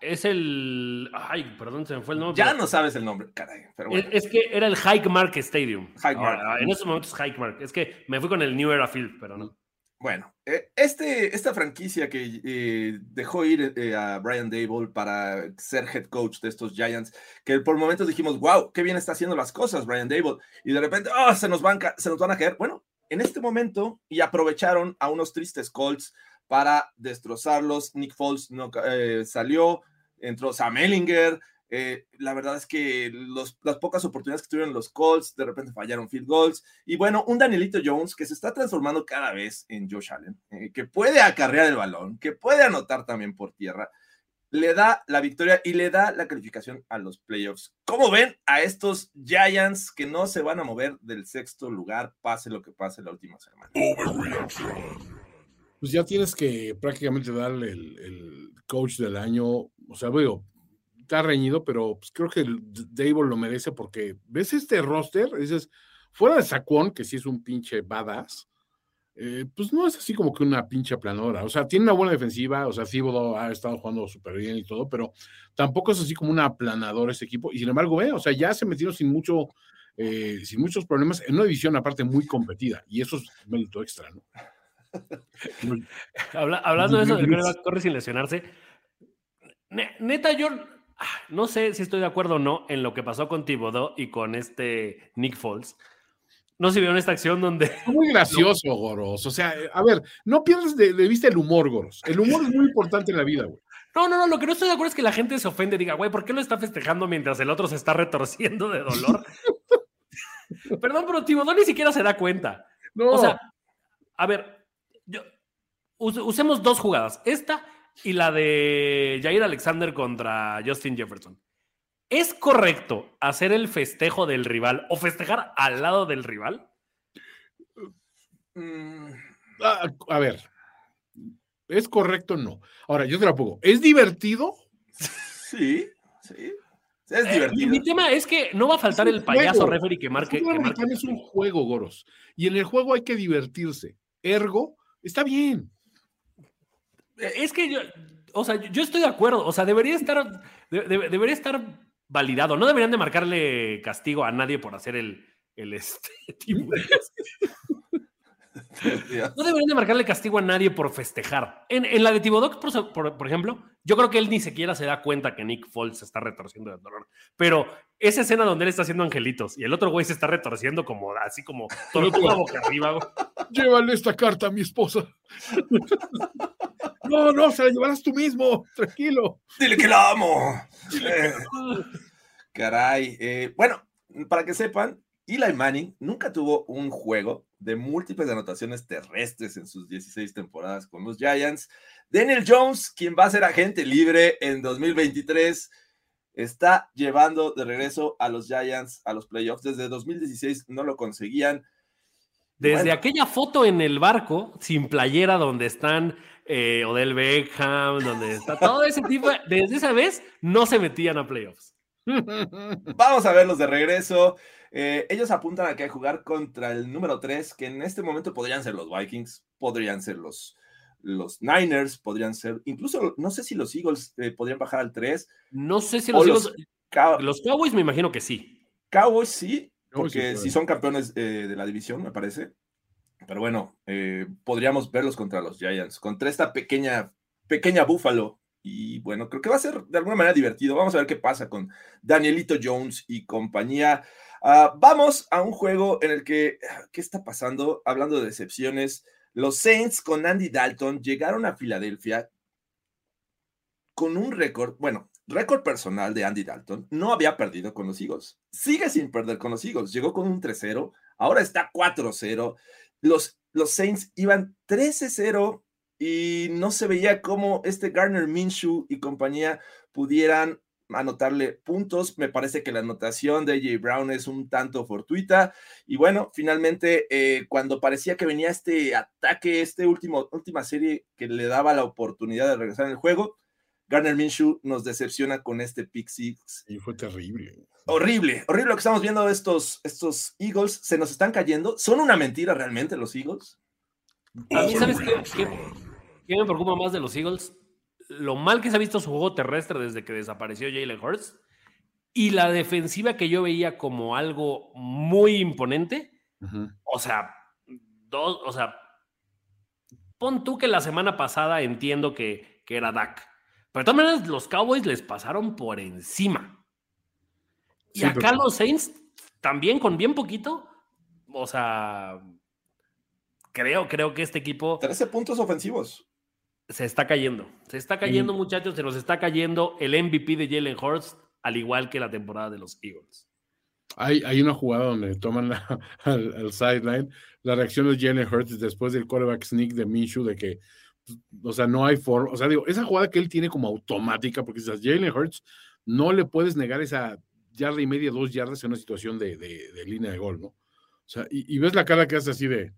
Es el. Ay, perdón, se me fue el nombre. Ya pero- no sabes el nombre, caray. Pero bueno. es, es que era el Hike Mark Stadium. Hike Mark. Ahora, en esos momentos Hike Mark. Es que me fui con el New Era Field, pero no. Bueno, eh, este, esta franquicia que eh, dejó ir eh, a Brian Dable para ser head coach de estos Giants, que por momentos dijimos, wow, qué bien está haciendo las cosas Brian Dable, y de repente, oh, se, nos van, se nos van a caer. Bueno, en este momento, y aprovecharon a unos tristes Colts para destrozarlos. Nick Foles no, eh, salió, entró Sam Ellinger. eh, la verdad es que las pocas oportunidades que tuvieron los Colts, de repente fallaron field goals. Y bueno, un Danielito Jones que se está transformando cada vez en Josh Allen, eh, que puede acarrear el balón, que puede anotar también por tierra, le da la victoria y le da la calificación a los playoffs. ¿Cómo ven a estos Giants que no se van a mover del sexto lugar, pase lo que pase la última semana? Pues ya tienes que prácticamente darle el, coach del año. O sea, veo, está reñido, pero pues creo que Dable lo merece porque ves este roster, dices, fuera de Saquon, que sí es un pinche badass, eh, pues no es así como que una pinche planadora. O sea, tiene una buena defensiva, o sea, Thibodeau ha estado jugando súper bien y todo, pero tampoco es así como una aplanadora ese equipo. Y sin embargo, ve, o sea, ya se metieron sin mucho, eh, sin muchos problemas en una división aparte muy competida. Y eso es mérito extra, ¿no? Habla- hablando de eso, de que corre sin lesionarse. ne- Neta, yo ah, no sé si estoy de acuerdo o no en lo que pasó con Thibodeau y con este Nick Foles. No sé si vieron esta acción donde Muy gracioso, Goros. O sea, a ver, no pierdas de, de vista el humor, Goros. El humor es muy importante en la vida, güey. No, no, no, lo que no estoy de acuerdo es que la gente se ofende y diga, güey, ¿por qué lo está festejando mientras el otro se está retorciendo de dolor? Perdón, pero Thibodeau ni siquiera se da cuenta. No, O sea, a ver, yo, us- usemos dos jugadas, esta y la de Jair Alexander contra Justin Jefferson. ¿Es correcto hacer el festejo del rival o festejar al lado del rival? Mm, a, a ver, ¿es correcto? No. Ahora, yo te la pongo. ¿Es divertido? sí, sí. Es Eh, mi, divertido. mi tema es que no va a faltar Es el payaso juego. referee que marque. El fútbol que marque- es un juego, Goros. Y en el juego hay que divertirse. Ergo, está bien. Es que yo, o sea, yo estoy de acuerdo. O sea, debería estar, de- de- debería estar validado. No deberían de marcarle castigo a nadie por hacer el, el este, tipo de- No deberían de marcarle castigo a nadie por festejar. En, en la de Thibodeau, por, por- por ejemplo, yo creo que él ni siquiera se da cuenta que Nick Foles se está retorciendo de dolor. Pero esa escena donde él está haciendo angelitos y el otro güey se está retorciendo como así como tortuga boca arriba. Llévale esta carta a mi esposa. No, no, se la llevarás tú mismo. Tranquilo. Dile que la amo. Eh, caray. eh, bueno, para que sepan, Eli Manning nunca tuvo un juego de múltiples anotaciones terrestres en sus 16 temporadas con los Giants. Daniel Jones, quien va a ser agente libre en 2023, está llevando de regreso a los Giants a los playoffs. Desde 2016 no lo conseguían. Desde Bueno. aquella foto en el barco, sin playera, donde están eh, Odell Beckham, donde está todo ese tipo, de- desde esa vez no se metían a playoffs. Vamos a verlos de regreso. Eh, ellos apuntan a que jugar contra el número 3, que en este momento podrían ser los Vikings, podrían ser los, los Niners, podrían ser, incluso no sé si los Eagles eh, podrían bajar al 3. No sé si los, los Eagles- Cow- los Cowboys me imagino que sí. Cowboys sí, Sí porque si son campeones eh, de la división, me parece. Pero bueno, eh, podríamos verlos contra los Giants, contra esta pequeña, pequeña búfalo. Y bueno, creo que va a ser de alguna manera divertido. Vamos a ver qué pasa con Danielito Jones y compañía. Ah, vamos a un juego en el que, ¿qué está pasando? Hablando de decepciones, los Saints con Andy Dalton llegaron a Filadelfia con un récord, bueno, récord personal de Andy Dalton. No había perdido con los Eagles. Sigue sin perder con los Eagles. Llegó con un 3-0, ahora está 4-0. Los, los Saints iban 13-0 y no se veía cómo este Garner Minshew y compañía pudieran anotarle puntos. Me parece que la anotación de AJ Brown es un tanto fortuita. Y bueno, finalmente, eh, cuando parecía que venía este ataque, último, última serie que le daba la oportunidad de regresar en el juego, Garner Minshew nos decepciona con este pick six. Y fue terrible. Horrible, horrible lo que estamos viendo de estos, estos Eagles. Se nos están cayendo. ¿Son una mentira realmente los Eagles? A mí, ¿sabes qué, qué- qué me preocupa más de los Eagles? Lo mal que se ha visto su juego terrestre desde que desapareció Jalen Hurts y la defensiva que yo veía como algo muy imponente. O sea, dos, o sea, pon tú que la semana pasada entiendo que, que era Dak. Pero de todas maneras, los Cowboys les pasaron por encima. Y Sí, acá pero- los Saints también con bien poquito. O sea, creo, creo que este equipo 13 puntos ofensivos. se está cayendo. Se está cayendo, muchachos. Se nos está cayendo el MVP de Jalen Hurts, al igual que la temporada de los Eagles. Hay, hay una jugada donde toman la- al, al sideline la reacción de Jalen Hurts después del quarterback sneak de Minshew de que, o sea, no hay forma, o sea, digo, esa jugada que él tiene como automática, porque si Jalen Hurts no le puedes negar esa yarda y media, dos yardas en una situación de, de- línea de gol, ¿no? O sea, y, y ves la cara que hace así de,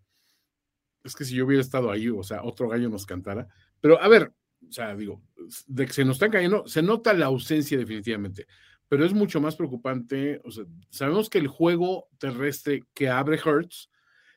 es que si yo hubiera estado ahí, o sea, otro gallo nos cantara, pero a ver, o sea, digo, de que se nos están cayendo, se nota la ausencia definitivamente. pero es mucho más preocupante. O sea, sabemos que el juego terrestre que abre Hertz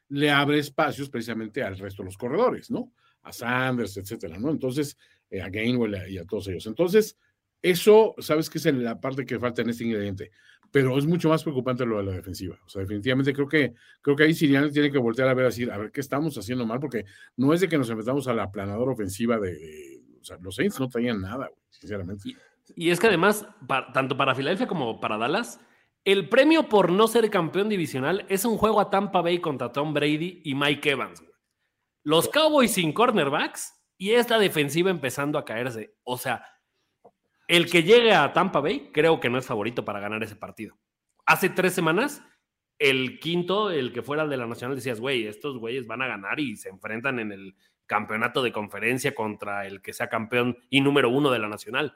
le abre espacios precisamente al resto de los corredores, ¿no? A Sanders, etcétera, ¿no? Entonces, eh, a Gainwell y a todos ellos. Entonces, eso, sabes que es la parte que falta en este ingrediente, pero es mucho más preocupante lo de la defensiva. O sea, definitivamente creo que, creo que ahí Sirianni tiene que voltear a ver, a a ver qué estamos haciendo mal, porque no es de que nos enfrentamos a la planadora ofensiva de, o sea, los Saints no traían nada, sinceramente. Y, es que además, tanto para Filadelfia como para Dallas, el premio por no ser campeón divisional es un juego a Tampa Bay contra Tom Brady y Mike Evans. Los Cowboys sin cornerbacks y esta defensiva empezando a caerse. O sea, el que llegue a Tampa Bay, creo que no es favorito para ganar ese partido. Hace tres semanas, el quinto, el que fuera de la Nacional, decías, güey, estos güeyes van a ganar y se enfrentan en el campeonato de conferencia contra el que sea campeón y número uno de la Nacional.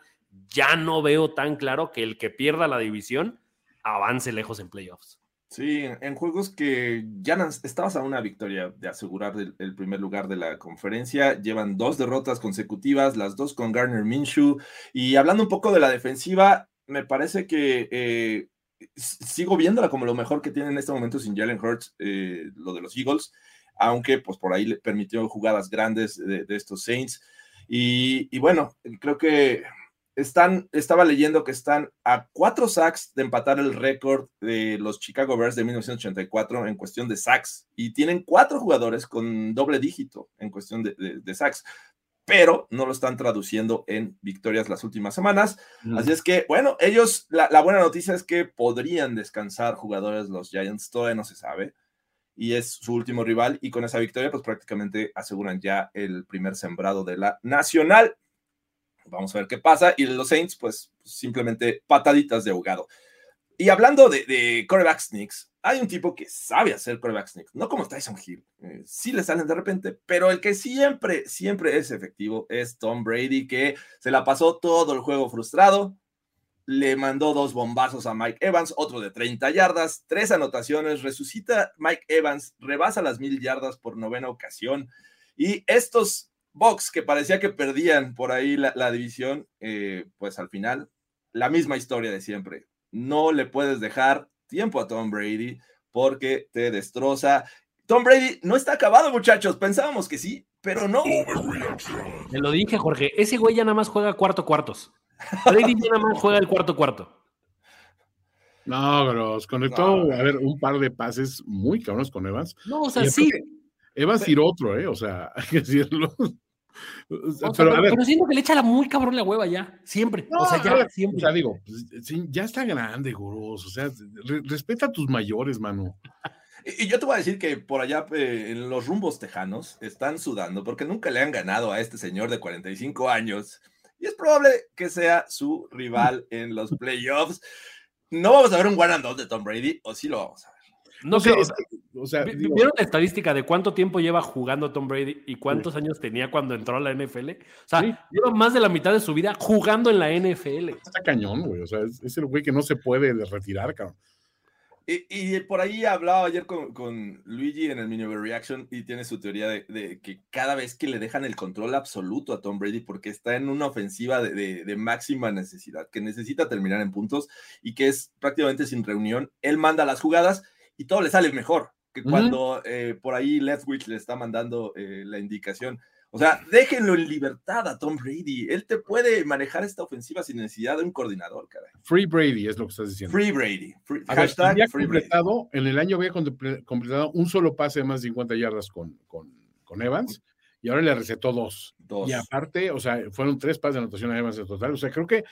Ya no veo tan claro que el que pierda la división avance lejos en playoffs. Sí, en juegos que ya estabas a una victoria de asegurar el, primer lugar de la conferencia, llevan dos derrotas consecutivas, las dos con Garner Minshew. Y hablando un poco de la defensiva, me parece que eh, sigo viéndola como lo mejor que tiene en este momento sin Jalen Hurts, eh, lo de los Eagles, aunque pues por ahí le permitió jugadas grandes de, estos Saints. y bueno, creo que están, estaba leyendo que están a cuatro sacks de empatar el récord de los Chicago Bears de 1984 en cuestión de sacks y tienen cuatro jugadores con doble dígito en cuestión de, de, sacks, pero no lo están traduciendo en victorias las últimas semanas. Mm. Así es que, bueno, ellos, la, la, buena noticia es que podrían descansar jugadores los Giants, todavía no se sabe. Y es su último rival, y con esa victoria, pues prácticamente aseguran ya el primer sembrado de la nacional. Vamos a ver qué pasa. Y los Saints, pues simplemente pataditas de ahogado. Y hablando de, de coreback sneaks, hay un tipo que sabe hacer coreback sneaks, no como Tyson Hill. Eh, sí le salen de repente, pero el que siempre, siempre es efectivo es Tom Brady, que se la pasó todo el juego frustrado. Le mandó dos bombazos a Mike Evans, otro de 30 yardas, tres anotaciones, resucita Mike Evans, rebasa las mil yardas por novena ocasión. Y estos Box, que parecía que perdían por ahí la, división, eh, pues al final, la misma historia de siempre. No le puedes dejar tiempo a Tom Brady porque te destroza. Tom Brady no está acabado, muchachos. Pensábamos que sí, pero no. Me lo dije, Jorge. Ese güey ya nada más juega cuarto cuartos. Brady ya nada más juega el cuarto cuarto. No, pero conectó, a ver, un par de pases muy cabrones con Evans. No, o sea, sí. Evans tiró otro, ¿eh? O sea, hay que decirlo pero, siento que le echa la muy cabrón la hueva ya, siempre. o sea, ya, siempre. O sea, digo, pues, ya está grande, Guros. O sea, respeta a tus mayores, mano. Y yo te voy a decir que por allá eh, en los rumbos tejanos están sudando porque nunca le han ganado a este señor de 45 años. Y es probable que sea su rival en los playoffs. No vamos a ver un one and de Tom Brady, o sí lo vamos a ver. No sé, o sea, ¿vieron la estadística de cuánto tiempo lleva jugando Tom Brady y cuántos años tenía cuando entró a la NFL? O sea, lleva más de la mitad de su vida jugando en la NFL. Está cañón, güey. O sea, es, el güey que no se puede retirar, cabrón. Y, por ahí hablaba ayer con, Luigi en el Mini Reaction y tiene su teoría de, que cada vez que le dejan el control absoluto a Tom Brady porque está en una ofensiva de, de, máxima necesidad, que necesita terminar en puntos y que es prácticamente sin reunión, él manda las jugadas y todo le sale mejor que cuando eh, por ahí Leftwich le está mandando eh, la indicación. O sea, déjenlo en libertad a Tom Brady. Él te puede manejar esta ofensiva sin necesidad de un coordinador, caray. Free Brady es lo que estás diciendo. Free Brady. hashtag completado, En el año había completado un solo pase de más de 50 yardas con, con, con Evans y ahora le recetó dos. dos. Y aparte, o sea, fueron tres pases de anotación a Evans en total. O sea, creo que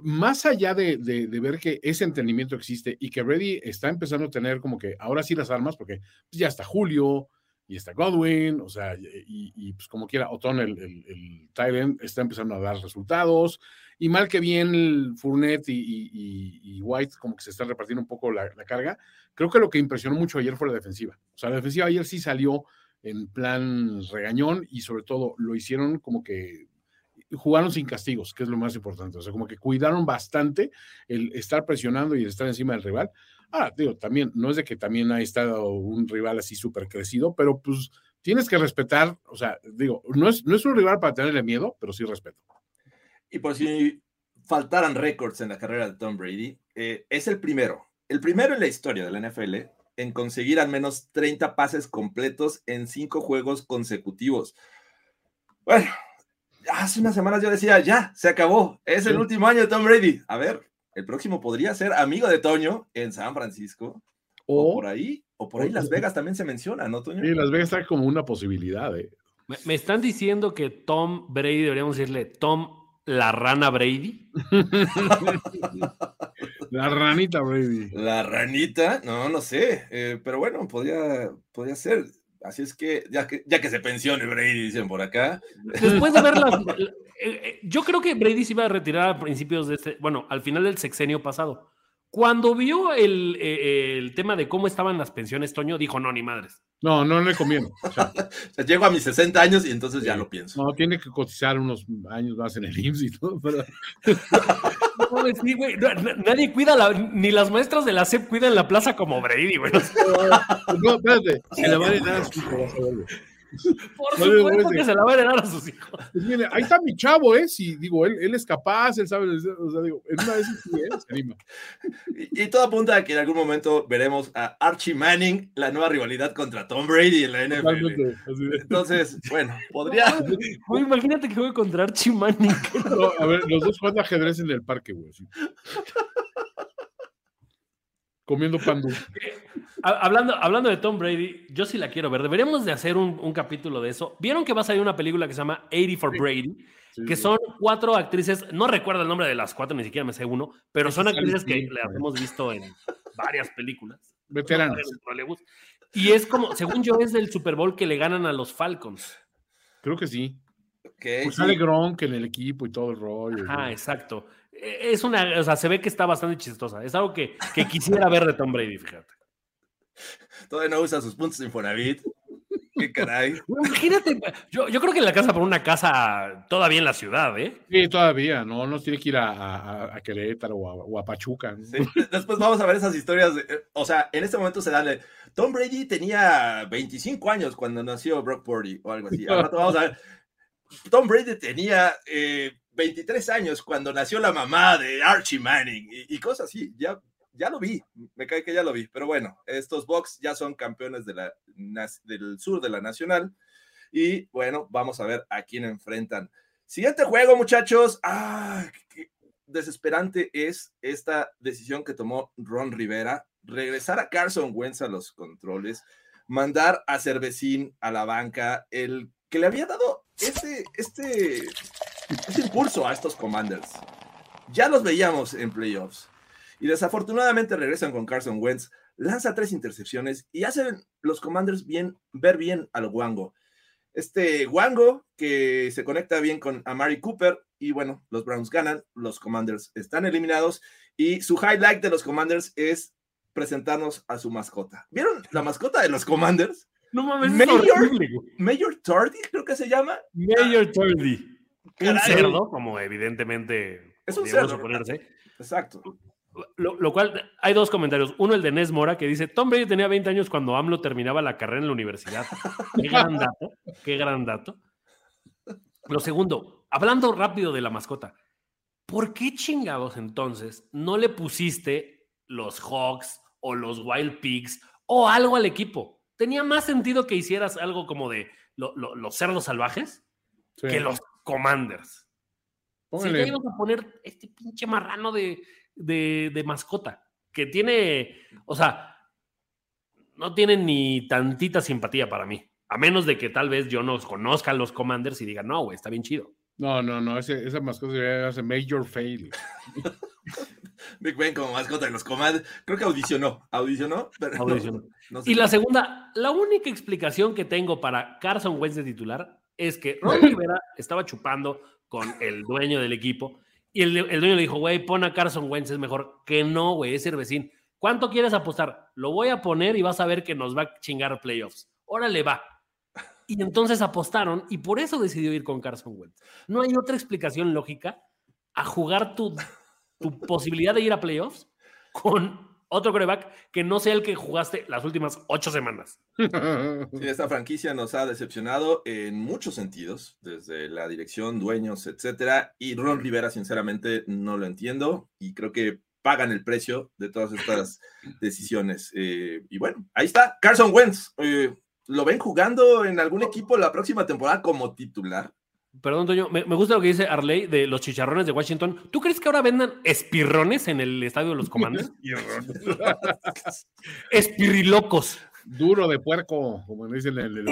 más allá de, ver que ese entendimiento existe y que Brady está empezando a tener como que ahora sí las armas, porque pues, ya está Julio y está Godwin, o sea, y, pues como quiera, Otón, el, el, está empezando a dar resultados, y mal que bien Fournette y, White como que se están repartiendo un poco la, la, carga, creo que lo que impresionó mucho ayer fue la defensiva. O sea, la defensiva ayer sí salió en plan regañón y sobre todo lo hicieron como que jugaron sin castigos, que es lo más importante. O sea, como que cuidaron bastante el estar presionando y el estar encima del rival. Ah, digo, también, no es de que también ha estado un rival así súper crecido, pero pues tienes que respetar, o sea, digo, no es, no es un rival para tenerle miedo, pero sí respeto. Y por si faltaran récords en la carrera de Tom Brady, eh, es el primero, el primero en la historia de la NFL en conseguir al menos 30 pases completos en cinco juegos consecutivos. Bueno, hace unas semanas yo decía, ya, se acabó, es el último año de Tom Brady. A ver, el próximo podría ser amigo de Toño en San Francisco, o, O, por ahí, o por ahí Las Vegas también se menciona, ¿no, Toño? sí, Las Vegas está como una posibilidad. ¿eh? Me, me están diciendo que Tom Brady, deberíamos decirle Tom la rana Brady. La ranita Brady. La ranita, no, no sé, eh, pero bueno, podría, podría ser. Así es que ya, que, ya que se pensione Brady, dicen por acá. Después de ver las. eh, eh, yo creo que Brady se iba a retirar a principios de este. Bueno, al final del sexenio pasado. Cuando vio el, eh, el tema de cómo estaban las pensiones, Toño dijo: No, ni madres. No, no le conviene. O sea, O sea, llego a mis 60 años y entonces ya lo pienso. no, tiene que cotizar unos años más en el IMSS y todo. Pero, No, mames, sí, güey, no, nadie cuida la. Ni las maestras de la SEP cuidan la plaza como Brady, güey. no, espérate, se le va a heredar a su Por No supuesto que se la va a heredar a sus hijos. Pues mire, ahí está mi chavo, ¿eh? Si digo, él, él es capaz, él sabe, o sea, digo, en una vez sí, ¿eh? se anima. Y, y todo apunta a que en algún momento veremos a Archie Manning, la nueva rivalidad contra Tom Brady en la NFL. Entonces, bueno, podría. Güey, imagínate que juegue contra Archie Manning. No, a ver, los dos jugando ajedrez en el parque, güey. Comiendo pan dulce. Hablando, hablando de Tom Brady, yo sí la quiero ver. Deberíamos de hacer un, un capítulo de eso. ¿Vieron que va a salir una película que se llama 80 for Brady? Sí, que sí. son cuatro actrices, no recuerdo el nombre de las cuatro, ni siquiera me sé uno, pero son actrices que las hemos visto en varias películas. Veteranas. Y es como, según yo, es del Super Bowl que le ganan a los Falcons. Creo que sí. Pues sí. sale Gronk en el equipo y todo el rollo. Ah, exacto. E- Es una, o sea, se ve que está bastante chistosa. Es algo que, que quisiera ver de Tom Brady, fíjate. Todavía no usa sus puntos de Infonavit. Qué caray. Imagínate, yo, yo creo que la casa por una casa todavía en la ciudad, ¿eh? Sí, todavía, no, no tiene que ir a, a, a Querétaro o a, o a Pachuca. ¿no? Sí, Después vamos a ver esas historias. de- eh, o sea, en este momento se dan. de, Tom Brady tenía 25 años cuando nació Brock Purdy o algo así. Rato vamos a ver. Tom Brady tenía eh, 23 años cuando nació la mamá de Archie Manning y, y cosas así. Ya, ya lo vi. Me cae que ya lo vi. Pero bueno, estos Bucks ya son campeones del sur de la Nacional. Y bueno, vamos a ver a quién enfrentan. Siguiente juego, muchachos. Ah, qué desesperante es esta decisión que tomó Ron Rivera. Regresar a Carson Wentz a los controles, mandar a Cervecín a la banca, el que le había dado este, este, este impulso a estos Commanders. Ya los veíamos en playoffs. Y desafortunadamente regresan con Carson Wentz, lanza tres intercepciones y hacen los Commanders bien, ver bien al Wango. Este Wango que se conecta bien con Amari Cooper y bueno, los Browns ganan, los Commanders están eliminados y su highlight de los Commanders es presentarnos a su mascota. ¿Vieron la mascota de los Commanders? No mames, es Mayor-. Mayor Tardy, creo que se llama. Mayor Un cerdo, como evidentemente Es un cerdo, suponerse. Exacto. Lo, lo cual, hay dos comentarios. Uno, el de Nes Mora, que dice, Tom Brady tenía 20 años cuando AMLO terminaba la carrera en la universidad. Qué gran dato, qué gran dato. Lo segundo, hablando rápido de la mascota, ¿por qué chingados entonces no le pusiste los Hawks o los Wild Pigs o algo al equipo? Tenía más sentido que hicieras algo como de lo- lo- los cerdos salvajes Sí. que los Commanders. Si ya ibas a poner este pinche marrano de, de, de mascota, que tiene, o sea, no tiene ni tantita simpatía para mí. A menos de que tal vez yo no conozca a los Commanders y diga, no, güey, está bien chido. No, no, no, ese- esa mascota se hace Major Fail. Big Ben como mascota de los Commanders. Creo que audicionó. Audicionó. Pero no- Audicionó. no sé. Y la segunda, la única explicación que tengo para Carson Wentz de titular es que Ron Rivera estaba chupando con el dueño del equipo y el, el dueño le dijo, güey, pon a Carson Wentz, es mejor. Que no, güey, es cervecín. ¿Cuánto quieres apostar? Lo voy a poner y vas a ver que nos va a chingar playoffs. Órale, va. Y entonces apostaron y por eso decidió ir con Carson Wentz. No hay otra explicación lógica a jugar tu, tu posibilidad de ir a playoffs con Otro coreback que no sea el que jugaste las últimas ocho semanas. Sí, esta franquicia nos ha decepcionado en muchos sentidos, desde la dirección, dueños, etcétera. Y Ron Rivera, sinceramente, no lo entiendo y creo que pagan el precio de todas estas decisiones. Eh, y bueno, ahí está, Carson Wentz. eh, ¿Lo ven jugando en algún equipo la próxima temporada como titular? Perdón, Toño, me, me gusta lo que dice Arley de los chicharrones de Washington. ¿Tú crees que ahora vendan espirrones en el estadio de los comandos? Espirrilocos. Duro de puerco, como dicen en el,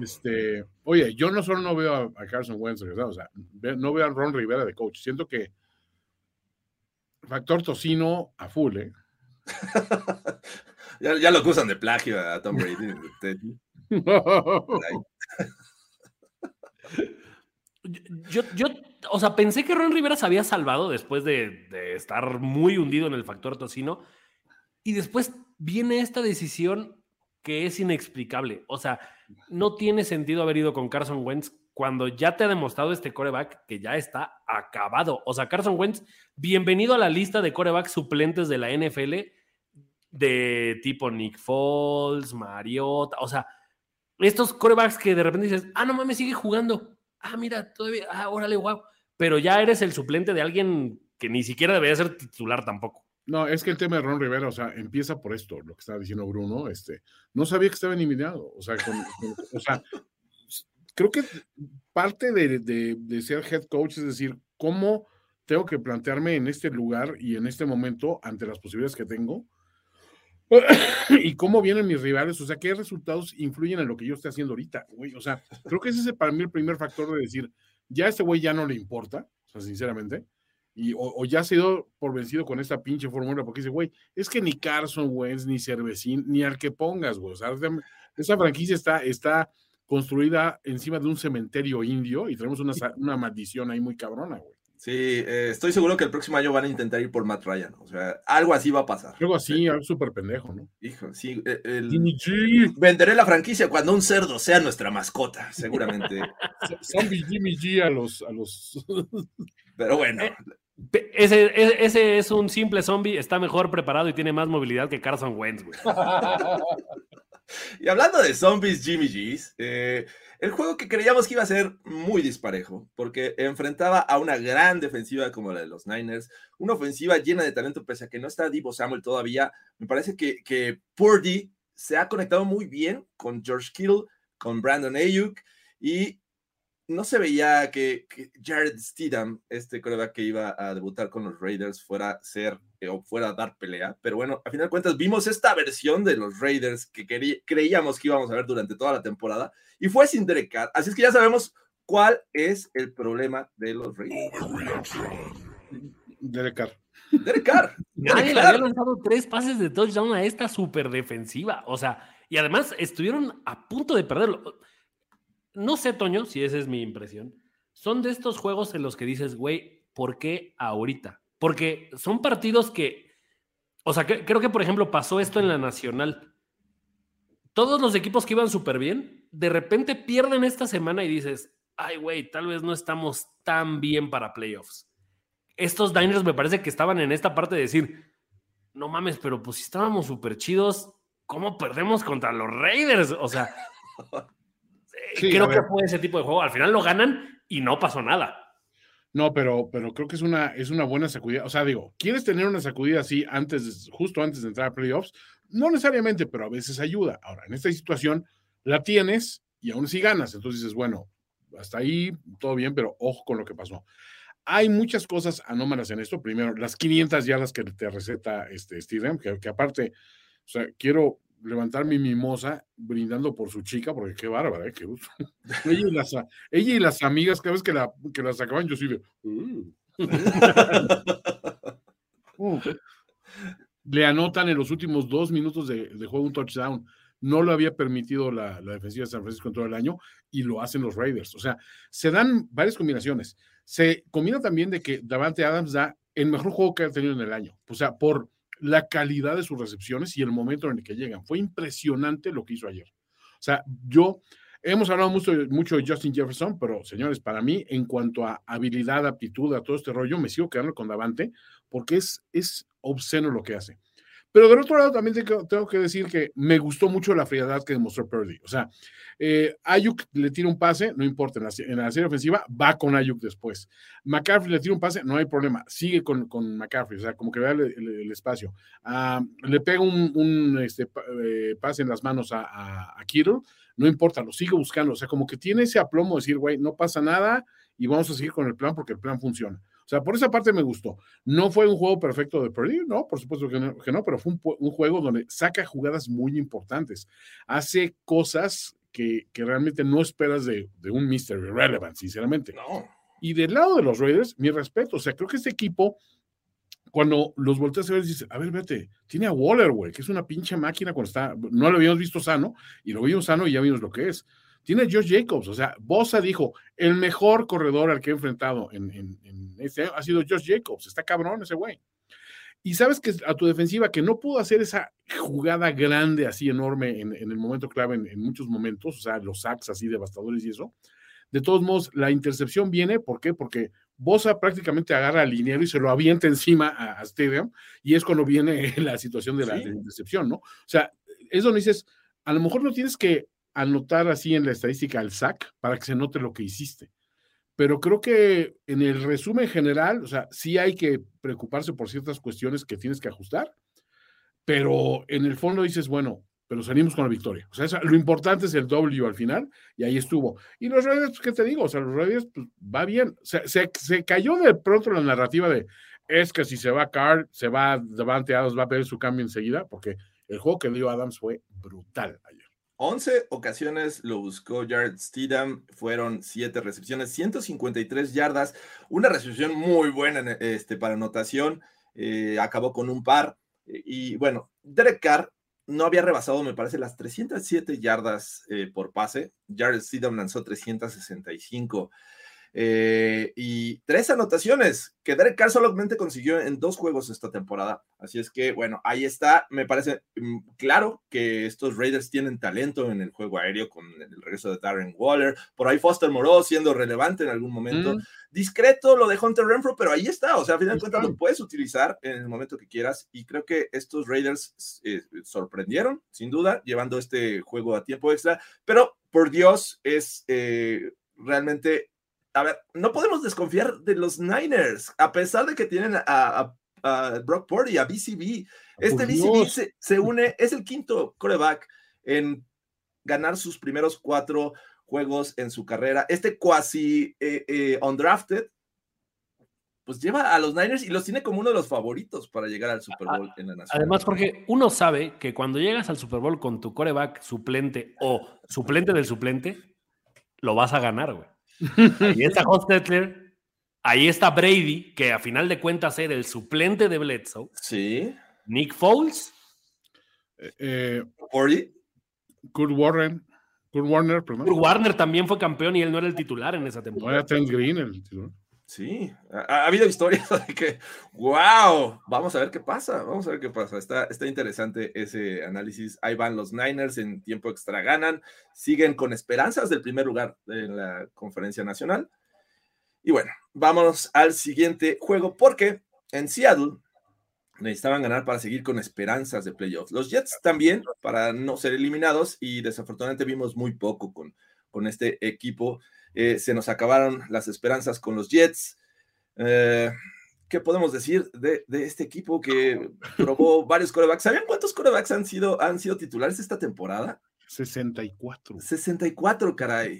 Este, oye, yo no solo no veo a, a Carson Wentz, o sea, no veo a Ron Rivera de coach. Siento que factor tocino a full, ¿eh? Ya, ya lo acusan de plagio a Tom Brady. Yo, yo, o sea, pensé que Ron Rivera se había salvado después de, de estar muy hundido en el factor tocino. Y después viene esta decisión que es inexplicable. O sea, no tiene sentido haber ido con Carson Wentz cuando ya te ha demostrado este coreback que ya está acabado. O sea, Carson Wentz, bienvenido a la lista de corebacks suplentes de la NFL de tipo Nick Foles, Mariota. O sea, estos corebacks que de repente dices, ah, no mames, sigue jugando. Ah, mira, todavía, ah, órale, wow. Pero ya eres el suplente de alguien que ni siquiera debería ser titular tampoco. No, es que el tema de Ron Rivera, o sea, empieza por esto, lo que estaba diciendo Bruno, este, no sabía que estaba eliminado, o sea, o sea, creo que parte de, de- de ser head coach es decir, cómo tengo que plantearme en este lugar y en este momento ante las posibilidades que tengo y cómo vienen mis rivales, o sea, qué resultados influyen en lo que yo estoy haciendo ahorita, güey, o sea, creo que ese es para mí el primer factor de decir, ya a este güey ya no le importa, o sea, sinceramente, y, o, ya se dio por vencido con esta pinche fórmula, porque dice, güey, es que ni Carson Wentz, ni Cervecín, ni al que pongas, güey. O sea, esa franquicia está, está construida encima de un cementerio indio y tenemos una maldición ahí muy cabrona, güey. Sí, eh, estoy seguro que el próximo año van a intentar ir por Matt Ryan. O sea, algo así va a pasar. Algo así, algo súper pendejo, ¿no? Hijo, sí. eh, el- Jimmy G, Venderé la franquicia cuando un cerdo sea nuestra mascota, seguramente. zombie Jimmy G a los, a los Pero bueno, Eh, Ese, e- ese es un simple zombie, está mejor preparado y tiene más movilidad que Carson Wentz, güey. y hablando de zombies Jimmy G's, eh, el juego que creíamos que iba a ser muy disparejo, porque enfrentaba a una gran defensiva como la de los Niners, una ofensiva llena de talento, pese a que no está Divo Samuel todavía. Me parece que, que Purdy se ha conectado muy bien con George Kittle, con Brandon Ayuk, y no se veía que, Jared Steedham, este coreback que iba a debutar con los Raiders, fuera a ser o fuera a dar pelea. Pero bueno, a final de cuentas vimos esta versión de los Raiders que creíamos que íbamos a ver durante toda la temporada y fue sin Derek Carr. Así es que ya sabemos cuál es el problema de los Raiders. Derek Carr. Derek Carr. Nadie Derek le había Carr. lanzado tres pases de touchdown a esta super defensiva. O sea, y además estuvieron a punto de perderlo. No sé, Toño, si esa es mi impresión. Son de estos juegos en los que dices, güey, ¿por qué ahorita? Porque son partidos que, o sea, que- creo que por ejemplo pasó esto en la Nacional. Todos los equipos que iban súper bien, de repente pierden esta semana y dices, ay, güey, tal vez no estamos tan bien para playoffs. Estos Diners me parece que estaban en esta parte de decir, no mames, pero pues si estábamos súper chidos, ¿cómo perdemos contra los Raiders? O sea, Sí, creo que fue ese tipo de juego. Al final lo ganan y no pasó nada. No, pero, pero creo que es una, es una buena sacudida. O sea, digo, ¿quieres tener una sacudida así antes, justo antes de entrar a playoffs? No necesariamente, pero a veces ayuda. Ahora, en esta situación la tienes y aún así ganas. Entonces dices, bueno, hasta ahí todo bien, pero ojo con lo que pasó. Hay muchas cosas anómalas en esto. Primero, las 500 yardas que te receta este Steven, que, que aparte, o sea, quiero levantar mi mimosa brindando por su chica, porque qué bárbara, ¿eh? qué gusto. ella, y las, ella y las amigas, cada vez que la, que la sacaban, yo sí de. "Uh". Uh. Le anotan en los últimos dos minutos de, de juego un touchdown. No lo había permitido la, la defensiva de San Francisco en todo el año y lo hacen los Raiders. O sea, se dan varias combinaciones. Se combina también de que Davante Adams da el mejor juego que ha tenido en el año. O sea, por la calidad de sus recepciones y el momento en el que llegan. Fue impresionante lo que hizo ayer. O sea, yo, Hemos hablado mucho, mucho de Justin Jefferson, pero señores, para mí, en cuanto a habilidad, aptitud, a todo este rollo, me sigo quedando con Davante porque es, es obsceno lo que hace. Pero del otro lado también tengo, que decir que me gustó mucho la frialdad que demostró Purdy. O sea, eh, Ayuk le tira un pase, no importa, en la, en la, serie ofensiva va con Ayuk después. McCaffrey le tira un pase, no hay problema, sigue con, con McCaffrey, o sea, como que vea el, espacio. Uh, le pega un, un este, eh, pase en las manos a, a, a Kittle, no importa, lo sigue buscando, o sea, como que tiene ese aplomo de decir, güey, no pasa nada y vamos a seguir con el plan porque el plan funciona. O sea, por esa parte me gustó. No fue un juego perfecto de Purdy, no, por supuesto que no, que no pero fue un, un, juego donde saca jugadas muy importantes. Hace cosas que, que realmente no esperas de, de un Mr. Irrelevant, sinceramente. No. Y del lado de los Raiders, mi respeto. O sea, creo que este equipo, cuando los volteas a ver, dices, a ver, vete, tiene a Waller, güey, que es una pinche máquina cuando está, no lo habíamos visto sano, y lo vimos sano y ya vimos lo que es tiene a Josh Jacobs. O sea, Bosa dijo, el mejor corredor al que he enfrentado en, en, en este año ha sido Josh Jacobs. Está cabrón ese güey. Y sabes que a tu defensiva, que no pudo hacer esa jugada grande, así enorme, en, en el momento clave, en, muchos momentos, o sea, los sacks así devastadores y eso. De todos modos, la intercepción viene, ¿por qué? Porque Bosa prácticamente agarra al liniero y se lo avienta encima a, a Stadium, y es cuando viene la situación de la, sí. de la intercepción, ¿no? O sea, es donde dices, a lo mejor no tienes que anotar así en la estadística el SAC para que se note lo que hiciste. Pero creo que en el resumen general, o sea, sí hay que preocuparse por ciertas cuestiones que tienes que ajustar, pero en el fondo dices, bueno, pero salimos con la victoria. O sea, eso, lo importante es el W al final, y ahí estuvo. Y los Raiders, pues, ¿qué te digo? O sea, los Raiders, pues, va bien. Se, se, se, cayó de pronto la narrativa de, es que si se va Carl, se va Devante Adams, va a pedir su cambio enseguida, porque el juego que dio Adams fue brutal ayer. 11 ocasiones lo buscó Jared Steedham, fueron 7 recepciones, 153 yardas, una recepción muy buena este, para anotación, eh, acabó con un par. Y bueno, Derek Carr no había rebasado, me parece, las 307 yardas eh, por pase. Jared Steedham lanzó 365. Eh, y tres anotaciones que Derek Carr solamente consiguió en dos juegos esta temporada. Así es que, bueno, ahí está. Me parece mm, claro que estos Raiders tienen talento en el juego aéreo con el regreso de Darren Waller. Por ahí Foster Moreau siendo relevante en algún momento. Mm. Discreto lo de Hunter Renfro, pero ahí está. O sea, a final de cuentas lo puedes utilizar en el momento que quieras. Y creo que estos Raiders eh, sorprendieron, sin duda, llevando este juego a tiempo extra. Pero por Dios, es eh, realmente a ver, no podemos desconfiar de los Niners, a pesar de que tienen a, a, a Brock Purdy, a BCB. Este BCB se, se, une, es el quinto coreback en ganar sus primeros cuatro juegos en su carrera. Este cuasi eh, eh, undrafted, pues lleva a los Niners y los tiene como uno de los favoritos para llegar al Super Bowl en la nación. Además, porque uno sabe que cuando llegas al Super Bowl con tu coreback suplente o suplente del suplente, lo vas a ganar, güey. Ahí está Hostetler, ahí está Brady, que a final de cuentas era el suplente de Bledsoe. Sí. Nick Foles. Eh, Corey. Kurt Warren. Kurt Warner, perdón. Kurt Warner también fue campeón y él no era el titular en esa temporada. No era Trent Green el titular. Sí, ha, ha, habido historias de que, wow, vamos a ver qué pasa, vamos a ver qué pasa. Está, está interesante ese análisis. Ahí van los Niners en tiempo extra, ganan, siguen con esperanzas del primer lugar en la conferencia nacional. Y bueno, vamos al siguiente juego porque en Seattle necesitaban ganar para seguir con esperanzas de playoffs. Los Jets también para no ser eliminados y desafortunadamente vimos muy poco con, con este equipo. Eh, se nos acabaron las esperanzas con los Jets. Eh, ¿Qué podemos decir de, de, este equipo que probó varios corebacks? ¿Sabían cuántos corebacks han sido, han sido titulares esta temporada? 64. 64, caray.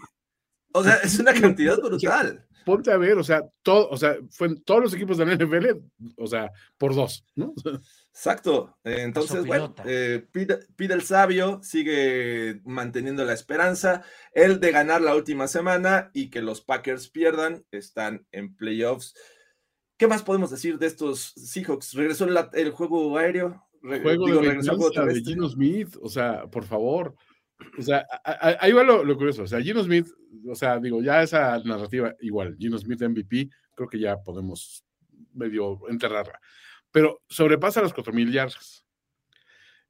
O sea, es una cantidad brutal. Ponte a ver, o sea, todo, o sea, fue en todos los equipos de la NFL, o sea, por dos, ¿no? Exacto. Entonces, bueno, eh, Pete, Pete, el Sabio sigue manteniendo la esperanza. El de ganar la última semana y que los Packers pierdan, están en playoffs. ¿Qué más podemos decir de estos Seahawks? ¿Regresó el, el juego aéreo? Re, juego digo, de regresó el juego de Gino Smith, o sea, por favor. O sea, ahí va lo, lo, curioso. O sea, Gino Smith, o sea, digo, ya esa narrativa igual, Gino Smith MVP, creo que ya podemos medio enterrarla pero sobrepasa las 4.000 yardas.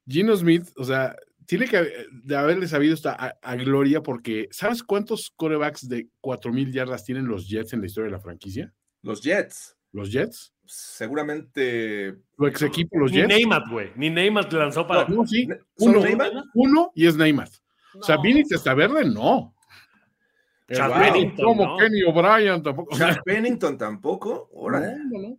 Gino Smith, o sea, tiene que de haberle sabido esta a, a gloria porque ¿sabes cuántos corebacks de 4000 yardas tienen los Jets en la historia de la franquicia? Los Jets, Los Jets. Seguramente. Su ex equipo, los Ni Jets. Neymar, güey. Ni Neymar lanzó para. No, sí. ¿Solo Uno, uno y es Neymar. O sea, No. Vinny Testaverde, no. Chad Wow, Pennington, como ¿no? Kenny O'Brien tampoco. O sea, Chad Pennington tampoco. Órale. no, no, no.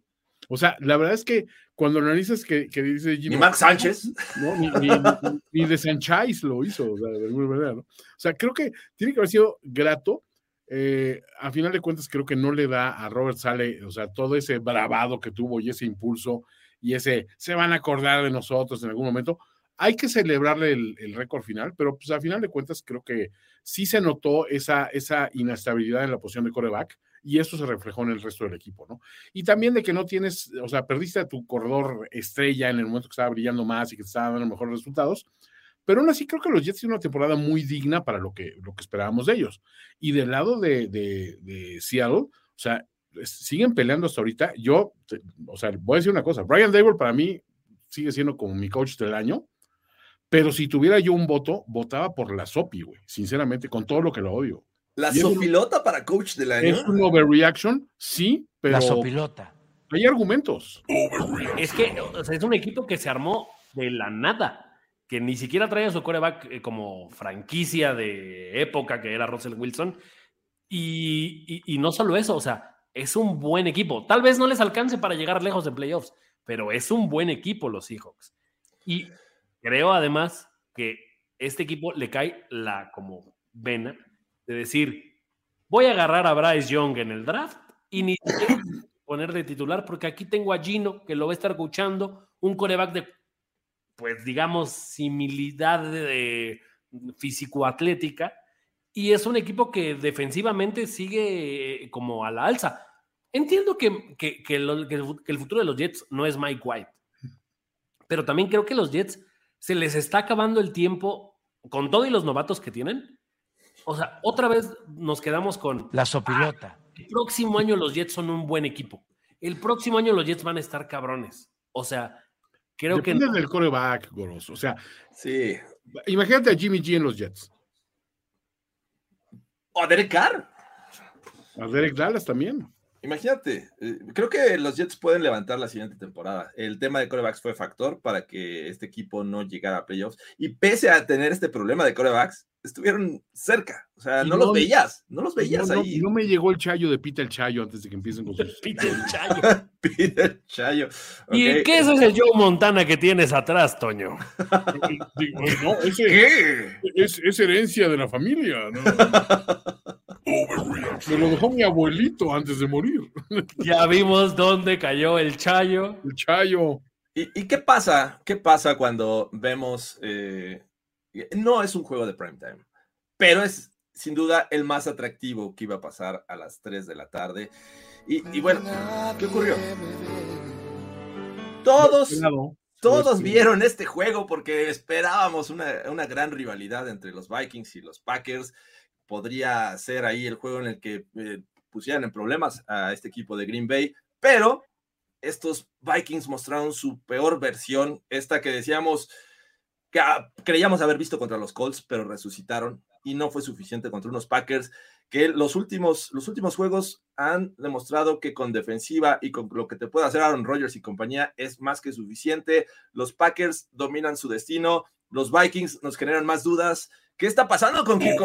O sea, la verdad es que cuando analizas que, que dice Gino, Ni Max Sánchez. no, ni, ni, ni- ni de Sanchez lo hizo, o sea, de alguna manera, ¿no? O sea, creo que tiene que haber sido grato. Eh, a final de cuentas, creo que no le da a Robert Sale, o sea, todo ese bravado que tuvo y ese impulso y ese se van a acordar de nosotros en algún momento. Hay que celebrarle el, el récord final, pero pues a final de cuentas creo que sí se notó esa, esa inestabilidad en la posición de coreback y eso se reflejó en el resto del equipo, ¿no? Y también de que no tienes, o sea, perdiste a tu corredor estrella en el momento que estaba brillando más y que te estaba dando mejores resultados, pero aún así creo que los Jets tienen una temporada muy digna para lo que, lo que esperábamos de ellos. Y del lado de, de, de Seattle, o sea, siguen peleando hasta ahorita. Yo, o sea, voy a decir una cosa, Brian Dable para mí sigue siendo como mi coach del año, pero si tuviera yo un voto, votaba por la Sopi, güey, sinceramente, con todo lo que lo odio. La Y es un- sopilota para coach del año. ¿Es un overreaction? Sí, pero La sopilota. hay argumentos. Es que o sea, es un equipo que se armó de la nada, que ni siquiera trae a su coreback eh, como franquicia de época que era Russell Wilson. Y, no solo eso, o sea, es un buen equipo. Tal vez no les alcance para llegar lejos de playoffs, pero es un buen equipo los Seahawks. Y creo además que este equipo le cae la como vena de decir, voy a agarrar a Bryce Young en el draft y ni poner de titular porque aquí tengo a Gino que lo va a estar escuchando, un coreback de, pues digamos, similidad de, físico-atlética y es un equipo que defensivamente sigue eh, como a la alza. Entiendo que, que- que lo- que el fu- que el futuro de los Jets no es Mike White, pero también creo que los Jets se les está acabando el tiempo con todo y los novatos que tienen. O sea, otra vez nos quedamos con La sopilota. el próximo año los Jets son un buen equipo. El próximo año los Jets van a estar cabrones. O sea, creo que Depende no. del coreback, Goros. O sea, Sí. imagínate a Jimmy G en los Jets. O a Derek Carr. A Derek Dallas también. Imagínate, eh, creo que los Jets pueden levantar la siguiente temporada. El tema de corebacks fue factor para que este equipo no llegara a playoffs. Y pese a tener este problema de corebacks, estuvieron cerca. O sea, no, no- los veías, no los veías no, no- ahí. no me llegó el chayo de Pita el Chayo antes de que empiecen con sus. Pite el chayo. Pide el chayo. ¿Y qué es ese Joe Montana que tienes atrás, Toño? Digo, no, ese- ¿Qué? es, es herencia de la familia. ¿no? Me lo dejó mi abuelito antes de morir. Ya vimos dónde cayó el chayo. El chayo. ¿Y, y qué pasa? ¿Qué pasa cuando vemos... eh, no es un juego de primetime, pero es sin duda el más atractivo que iba a pasar a las 3 de la tarde. Y, y bueno, ¿qué ocurrió? Todos, todos vieron este juego porque esperábamos una, una gran rivalidad entre los Vikings y los Packers. Podría ser ahí el juego en el que eh, pusieran en problemas a este equipo de Green Bay, pero estos Vikings mostraron su peor versión, esta que decíamos que creíamos haber visto contra los Colts, pero resucitaron y no fue suficiente contra unos Packers que los últimos, los últimos juegos han demostrado que con defensiva y con lo que te puede hacer Aaron Rodgers y compañía es más que suficiente. Los Packers dominan su destino, los Vikings nos generan más dudas. ¿Qué está pasando con Kirk?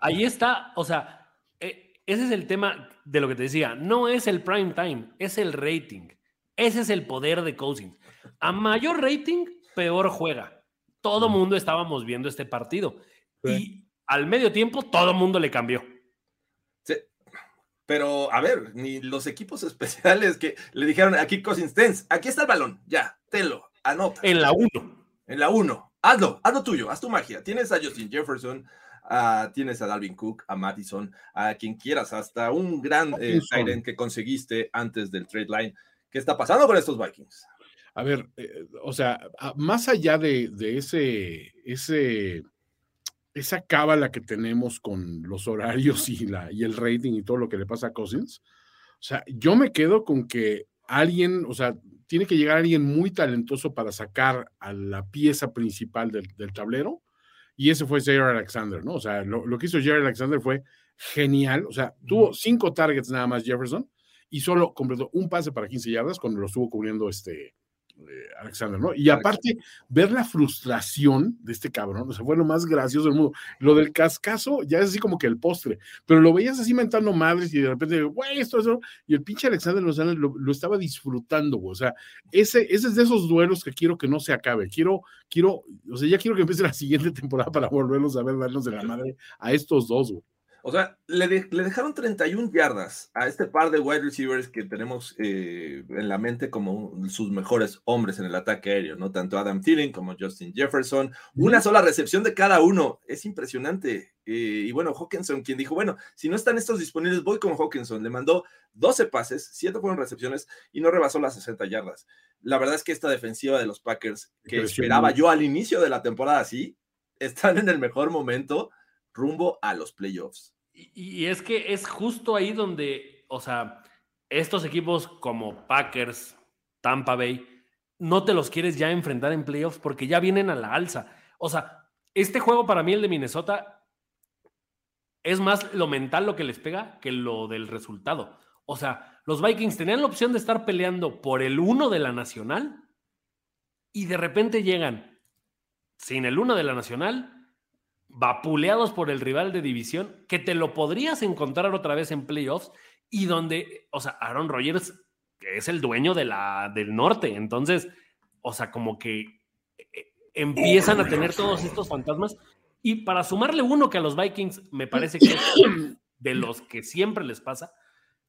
Ahí está, o sea, eh, ese es el tema de lo que te decía. No es el prime time, es el rating. Ese es el poder de Cousins. A mayor rating, peor juega. Todo mundo estábamos viendo este partido. Y al medio tiempo, todo mundo le cambió. Sí, Pero, a ver, ni los equipos especiales que le dijeron a Kirk Cousins, "Tens, aquí está el balón, ya, tenlo, anota. En la 1. En la 1, hazlo, hazlo tuyo, haz tu magia. Tienes a Justin Jefferson, tienes a Dalvin Cook, a Madison, a quien quieras, hasta un gran eh, end que conseguiste antes del trade line. ¿Qué está pasando con estos Vikings? A ver, eh, o sea, más allá de, de ese, ese, esa cábala que tenemos con los horarios y, la, y el rating y todo lo que le pasa a Cousins, o sea, yo me quedo con que alguien, o sea, tiene que llegar alguien muy talentoso para sacar a la pieza principal del, del tablero, y ese fue Jair Alexander, ¿no? O sea, lo, lo que hizo Jair Alexander fue genial, o sea, tuvo cinco targets nada más Jefferson, y solo completó un pase para 15 yardas cuando lo estuvo cubriendo este Alexander, ¿no? Y aparte, ver la frustración de este cabrón, o sea, fue lo más gracioso del mundo. Lo del cascazo ya es así como que el postre, pero lo veías así mentando madres y de repente, güey, esto, eso, y el pinche Alexander Lozano lo, lo estaba disfrutando, güey. O sea, ese, ese es de esos duelos que quiero que no se acabe. Quiero, quiero, o sea, ya quiero que empiece la siguiente temporada para volverlos a ver darnos de la madre a estos dos, güey. O sea, le, de- le dejaron 31 yardas a este par de wide receivers que tenemos eh, en la mente como sus mejores hombres en el ataque aéreo, ¿no? Tanto Adam Thielen como Justin Jefferson. Una sola recepción de cada uno. Es impresionante. Eh, y bueno, Hawkinson, quien dijo, bueno, si no están estos disponibles, voy con Hawkinson. Le mandó 12 pases, 7 fueron recepciones y no rebasó las 60 yardas. La verdad es que esta defensiva de los Packers, que esperaba yo al inicio de la temporada así, están en el mejor momento rumbo a los playoffs. Y, es que es justo ahí donde, o sea, estos equipos como Packers, Tampa Bay, no te los quieres ya enfrentar en playoffs porque ya vienen a la alza. O sea, este juego para mí, el de Minnesota, es más lo mental lo que les pega que lo del resultado. O sea, los Vikings tenían la opción de estar peleando por el uno de la nacional y de repente llegan sin el uno de la nacional, vapuleados por el rival de división, que te lo podrías encontrar otra vez en playoffs y donde, o sea, Aaron Rodgers que es el dueño de la, del norte, entonces, o sea, como que eh, empiezan a tener todos estos fantasmas. Y para sumarle uno que a los Vikings me parece que es de los que siempre les pasa,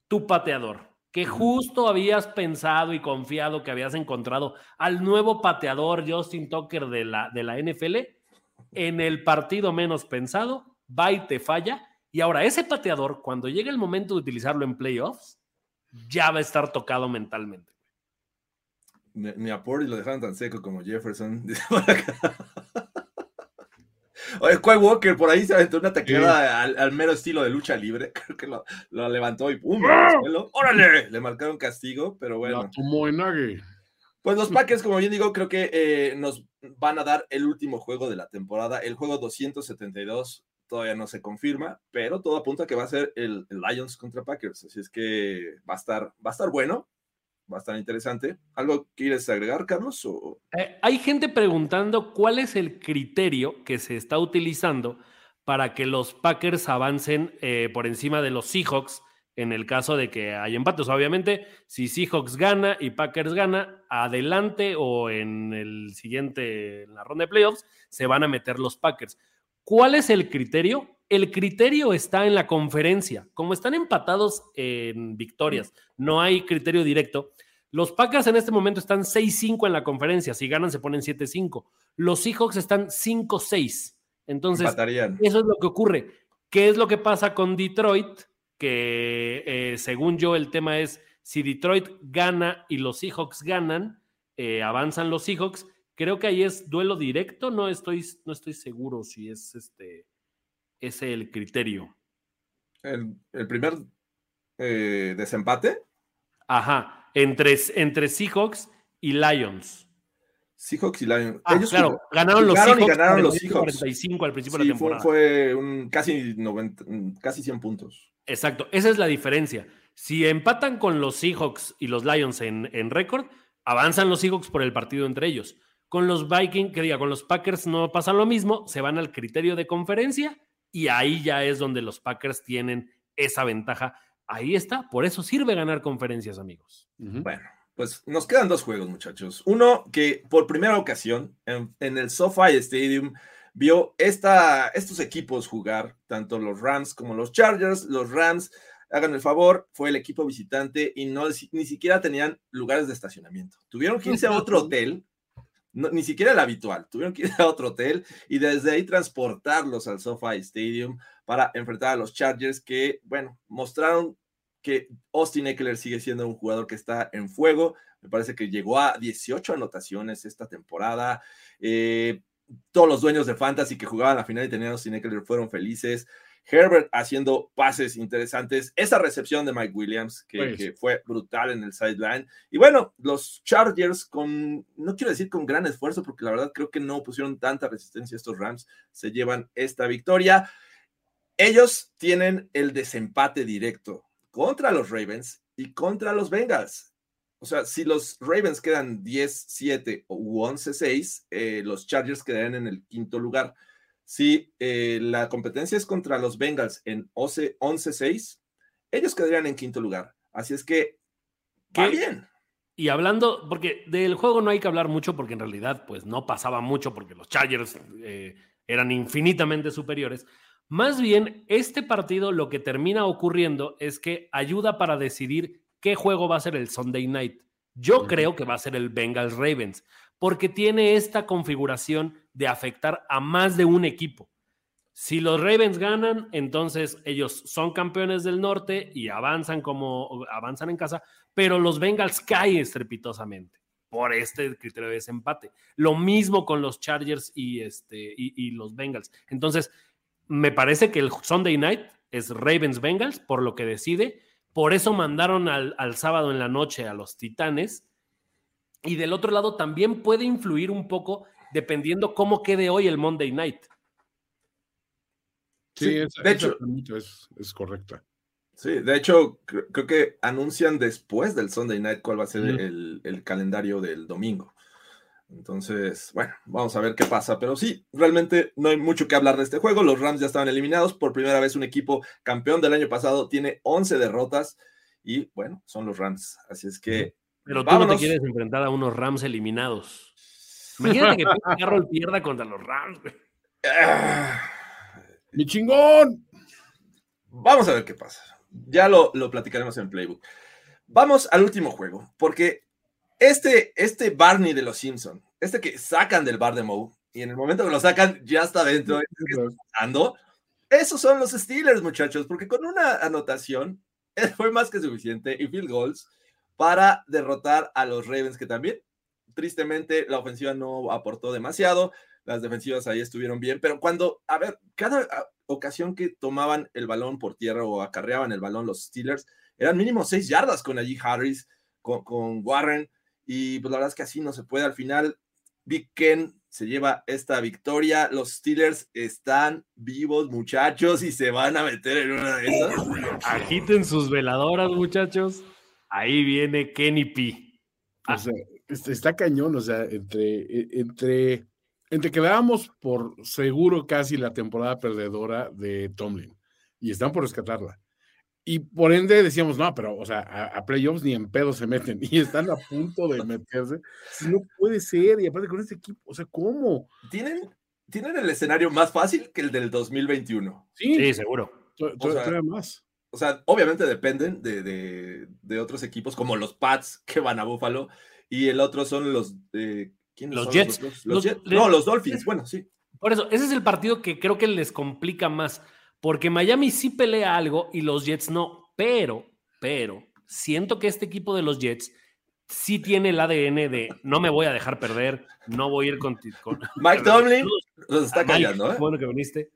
tu pateador, que justo habías pensado y confiado que habías encontrado al nuevo pateador Justin Tucker de la, de la NFL, en el partido menos pensado, va y te falla. Y ahora ese pateador, cuando llegue el momento de utilizarlo en playoffs, ya va a estar tocado mentalmente. Ni, ni a Purdy lo dejaron tan seco como Jefferson. Oye, Quay Walker por ahí se aventó una tacleada al, al mero estilo de lucha libre. Creo que lo, lo levantó y ¡pum! suelo. ¡Órale! Le marcaron castigo, pero bueno. La tomó en ague. Pues los Packers, como bien digo, creo que eh, nos van a dar el último juego de la temporada. El juego 272 todavía no se confirma, pero todo apunta a que va a ser el, Lions contra Packers. Así es que va a estar, va a estar bueno, va a estar interesante. ¿Algo quieres agregar, Carlos? O... Eh, hay gente preguntando cuál es el criterio que se está utilizando para que los Packers avancen eh, por encima de los Seahawks en el caso de que hay empates. Obviamente, si Seahawks gana y Packers gana, adelante o en el siguiente, en la ronda de playoffs, se van a meter los Packers. ¿Cuál es el criterio? El criterio está en la conferencia. Como están empatados en victorias, no hay criterio directo. Los Packers en este momento están 6-5 en la conferencia. Si ganan, se ponen 7-5. Los Seahawks están 5-6. Entonces, Empatarían. eso es lo que ocurre. ¿Qué es lo que pasa con Detroit? Que eh, según yo, el tema es si Detroit gana y los Seahawks ganan, eh, avanzan los Seahawks. Creo que ahí es duelo directo. No estoy, no estoy seguro si es este ese el criterio. El, el primer eh, desempate. Ajá. Entre, entre Seahawks y Lions. Seahawks y Lions. Ah, Ellos claro, jugaron- ganaron los jugaron y Seahawks. ganaron los 48, Seahawks. 45 al principio de la fue, temporada. fue un casi 90, casi 100 puntos. Exacto, esa es la diferencia. Si empatan con los Seahawks y los Lions en, en récord, avanzan los Seahawks por el partido entre ellos. Con los Vikings, que diga, con los Packers no pasa lo mismo, se van al criterio de conferencia y ahí ya es donde los Packers tienen esa ventaja. Ahí está, por eso sirve ganar conferencias, amigos. Bueno, pues nos quedan dos juegos, muchachos. Uno que por primera ocasión en, en el SoFi Stadium vio esta, estos equipos jugar, tanto los Rams como los Chargers. Los Rams, hagan el favor, fue el equipo visitante y no ni siquiera tenían lugares de estacionamiento. Tuvieron que irse a otro hotel, no, ni siquiera el habitual, tuvieron que ir a otro hotel y desde ahí transportarlos al SoFi Stadium para enfrentar a los Chargers que, bueno, mostraron que Austin Eckler sigue siendo un jugador que está en fuego. Me parece que llegó a 18 anotaciones esta temporada. Eh, todos los dueños de Fantasy que jugaban la final y tenían a Austin Eckler fueron felices. Herbert haciendo pases interesantes, esa recepción de Mike Williams que, Pues. que fue brutal en el sideline. Y bueno, los Chargers con, no quiero decir con gran esfuerzo, porque la verdad creo que no pusieron tanta resistencia a estos Rams, se llevan esta victoria. Ellos tienen el desempate directo contra los Ravens y contra los Bengals. O sea, si los Ravens quedan 10-7 u 11-6, eh, los Chargers quedarían en el quinto lugar. Si eh, la competencia es contra los Bengals en 11 11-6, ellos quedarían en quinto lugar. Así es que va ¿Qué? bien. Y hablando, porque del juego no hay que hablar mucho porque en realidad pues no pasaba mucho porque los Chargers eh, eran infinitamente superiores. Más bien, este partido lo que termina ocurriendo es que ayuda para decidir qué juego va a ser el Sunday Night. Yo creo que va a ser el Bengals Ravens porque tiene esta configuración de afectar a más de un equipo. Si los Ravens ganan, entonces ellos son campeones del norte y avanzan como avanzan en casa, pero los Bengals caen estrepitosamente por este criterio de desempate. Lo mismo con los Chargers y, este, y, y los Bengals. Entonces, me parece que el Sunday night es Ravens Bengals, por lo que decide. Por eso mandaron al, al sábado en la noche a los Titanes. Y del otro lado también puede influir un poco dependiendo cómo quede hoy el Monday night. Sí, Sí, esa- de esa hecho- es, es correcta. Sí, de hecho, cre- creo que anuncian después del Sunday Night cuál va a ser el calendario del domingo. Entonces, bueno, vamos a ver qué pasa. Pero sí, realmente no hay mucho que hablar de este juego. Los Rams ya estaban eliminados. Por primera vez un equipo campeón del año pasado tiene 11 derrotas. Y bueno, son los Rams. Así es que... Pero tú no te quieres enfrentar a unos Rams eliminados. Imagínate que Pete Carroll pierda contra los Rams. Ah, ¡Mi chingón! Vamos a ver qué pasa. Ya lo, lo platicaremos en Playbook. Vamos al último juego, porque este, este Barney de los Simpson, este que sacan del bar de Moe, y en el momento que lo sacan ya está dentro, ¿qué está pasando? Esos son los Steelers, muchachos, porque con una anotación eh, fue más que suficiente y field goals para derrotar a los Ravens, que también, tristemente, la ofensiva no aportó demasiado, las defensivas ahí estuvieron bien, pero cuando, a ver, cada a- ocasión que tomaban el balón por tierra o acarreaban el balón los Steelers, eran mínimo seis yardas con allí Harris, con, con Warren, y pues la verdad es que así no se puede. Al final, Big Ken se lleva esta victoria. Los Steelers están vivos, muchachos, y se van a meter en una de esas. Agiten sus veladoras, muchachos. Ahí viene Kenny P. O sea, es- está cañón, o sea, entre, e- entre, entre que dábamos por seguro casi la temporada perdedora de Tomlin y están por rescatarla. Y por ende decíamos, no, pero, o sea, a, a playoffs ni en pedo se meten y están a punto de meterse. No puede ser, y aparte con este equipo, o sea, ¿cómo? Tienen, tienen el escenario más fácil que el del 2021. Sí, Sí, seguro. o sea, más. O sea, obviamente dependen de, de- de otros equipos como los Pats que van a Buffalo y el otro son los... eh, ¿quiénes Los son Jets. otros? Los- Los Jets. le- No, los Dolphins. Bueno, sí. Por eso, ese es el partido que creo que les complica más, porque Miami sí pelea algo y los Jets no, pero, pero, siento que este equipo de los Jets sí tiene el ADN de no me voy a dejar perder, no voy a ir con... con- Mike Tomlin Ah, está Mike, callando, ¿eh? Bueno que viniste.